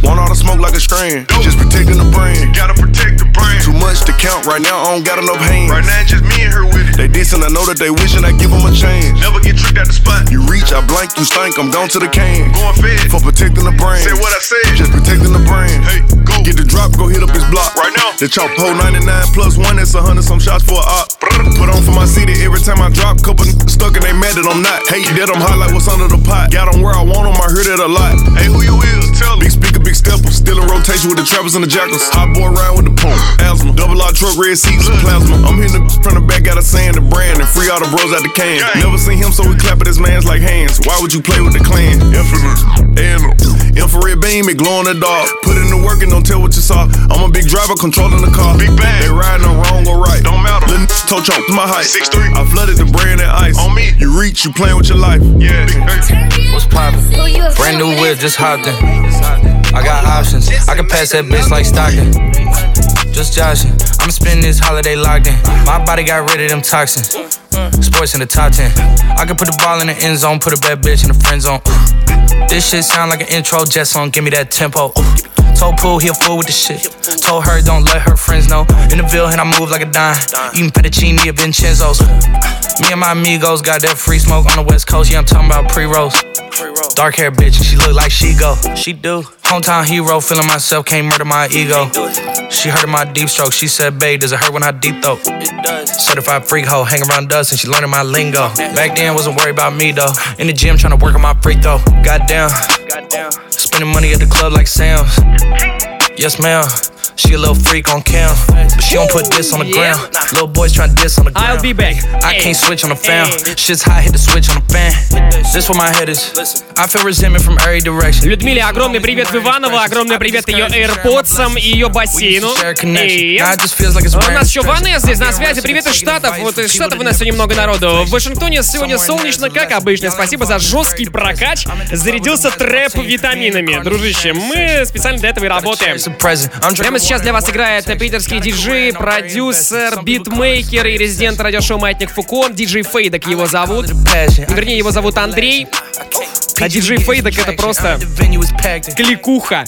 Want all the smoke like a strand. Just protecting the brand. Gotta protect the brand. Too much to count right now, I don't got enough hands. Right now, it's just me and her with it. They dissing, I know that they wishing I give them a chance. Never get tricked at the spot. You reach, I blank, you stink, I'm gone to the can. Going fed. For protecting the brand. Say what I said. Just protecting the brand. Hey, go. Get the drop, go hit up his block. Right now. The chop pole 99 plus one, that's a hundred some shots for a op. Put on for my city every time I drop. Couple stuck and they mad that I'm not. Hate that I'm hot like what's under the pot. Got them where I want them, I heard it a lot. Hey, who you is? Tell Big speaker, big stepper. Still in rotation with the trappers and the jackals. Hot boy around with the pump. Asthma. Double R truck, red seats, plasma. I'm hitting the from the back, got a sand, the brand, and free all the bros out the can. Never seen him, so we clap at his mans like hands. Why would you play with the clan? Infinite. And infrared beam, it glow in the dark. Put in the work and don't tell what you saw. I'm a big driver controlling the car. Big bang. They riding the wrong or right. Don't matter. Little toe choke to my height. Six three. I flooded the brand and ice. On me. You reach, you playing with your life. Yeah. What's poppin'? Brand new whip, just hopped in. I got options. I can pass that bitch like Stockton. Just joshing. I'm spending this holiday locked in. My body got rid of them toxins. Mm. Sports in the top 10. I can put the ball in the end zone, put a bad bitch in the friend zone. This shit sound like an intro jet song, give me that tempo. Told Pool he a fool with the shit. Told her don't let her friends know. In the Ville, and I move like a dime. Eating fettuccine at Vincenzo's. Me and my amigos got that free smoke on the west coast. Yeah, I'm talking about pre rolls. Dark hair bitch, she look like she go. She do. Hometown hero, feeling myself, can't murder my ego. She heard of my deep stroke. She said, babe, does it hurt when I deep throat? It does. Certified freak hoe, hang around dust, and she learning my lingo. Back then, wasn't worried about me though. In the gym, trying to work on my freak though. Goddamn. Spending money at the club like Sam's. Yes, ma'am. She a little freak on cam, but she don't put this on the ground. Little boys trying to diss on the ground. I'll be back. I can't switch on the fan. Shit's hot, hit the switch on the fan. This where my head is. I feel resentment from every direction. Людмиле огромный привет в Иваново, огромный привет ее AirPods и ее бассейну. И у нас еще Ванесс здесь на связи. Привет из Штатов. Вот из Штатов у нас сегодня много народу. В Вашингтоне сегодня солнечно, как обычно. Спасибо за жесткий прокач. Зарядился трэп витаминами. Дружище, мы специально для этого и работаем. Прямо сейчас для вас играет питерский диджей, продюсер, битмейкер и резидент радиошоу «Маятник Фуко». Диджей Фейдок его зовут. Вернее, его зовут Андрей. А диджей Фейдок это просто кликуха.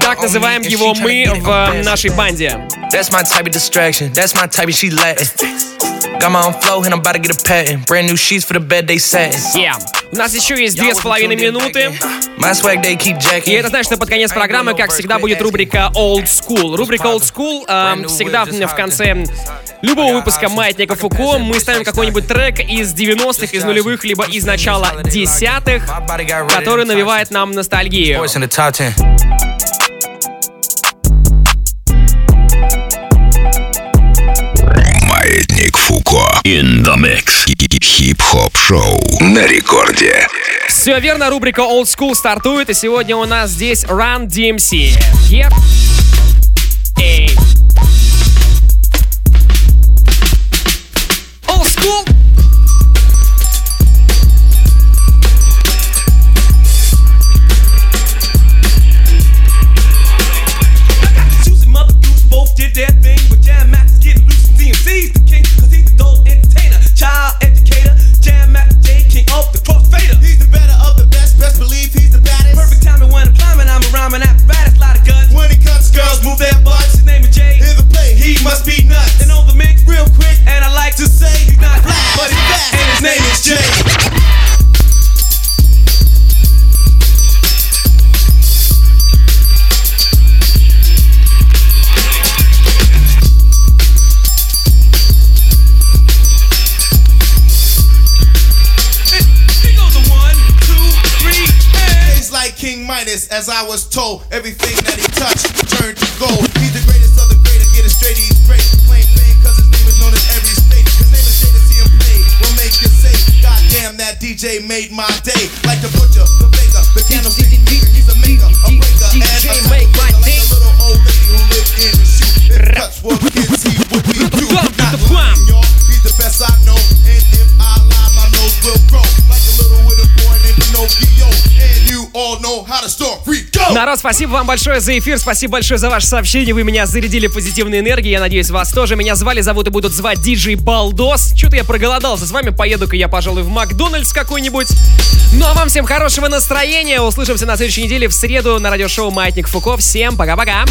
Так называем его мы в нашей банде. That's my type of distraction. That's my type of she Latin. Got my own flow and I'm about to get a patent. Brand new sheets for the bed they satin. Yeah. У нас еще есть две с половиной минуты. И это значит, что под конец программы, как всегда, будет рубрика Old School. Рубрика Old School э, всегда в конце любого выпуска Маятника Фуко. мы ставим какой-нибудь трек из 90-х, из нулевых, либо из начала десятых, который навевает нам ностальгию. In the mix. Хип-хоп шоу на рекорде. Все верно, рубрика Old School стартует, и сегодня у нас здесь Run DMC. Yep. Эй. Спасибо вам большое за эфир, спасибо большое за ваше сообщение, вы меня зарядили позитивной энергией, я надеюсь, вас тоже. Меня звали, зовут и будут звать диджей Балдос. Что-то я проголодался, с вами поеду-ка я, пожалуй, в Макдональдс какой-нибудь. Ну а вам всем хорошего настроения, услышимся на следующей неделе в среду на радиошоу Маятник Фуко. Всем пока-пока.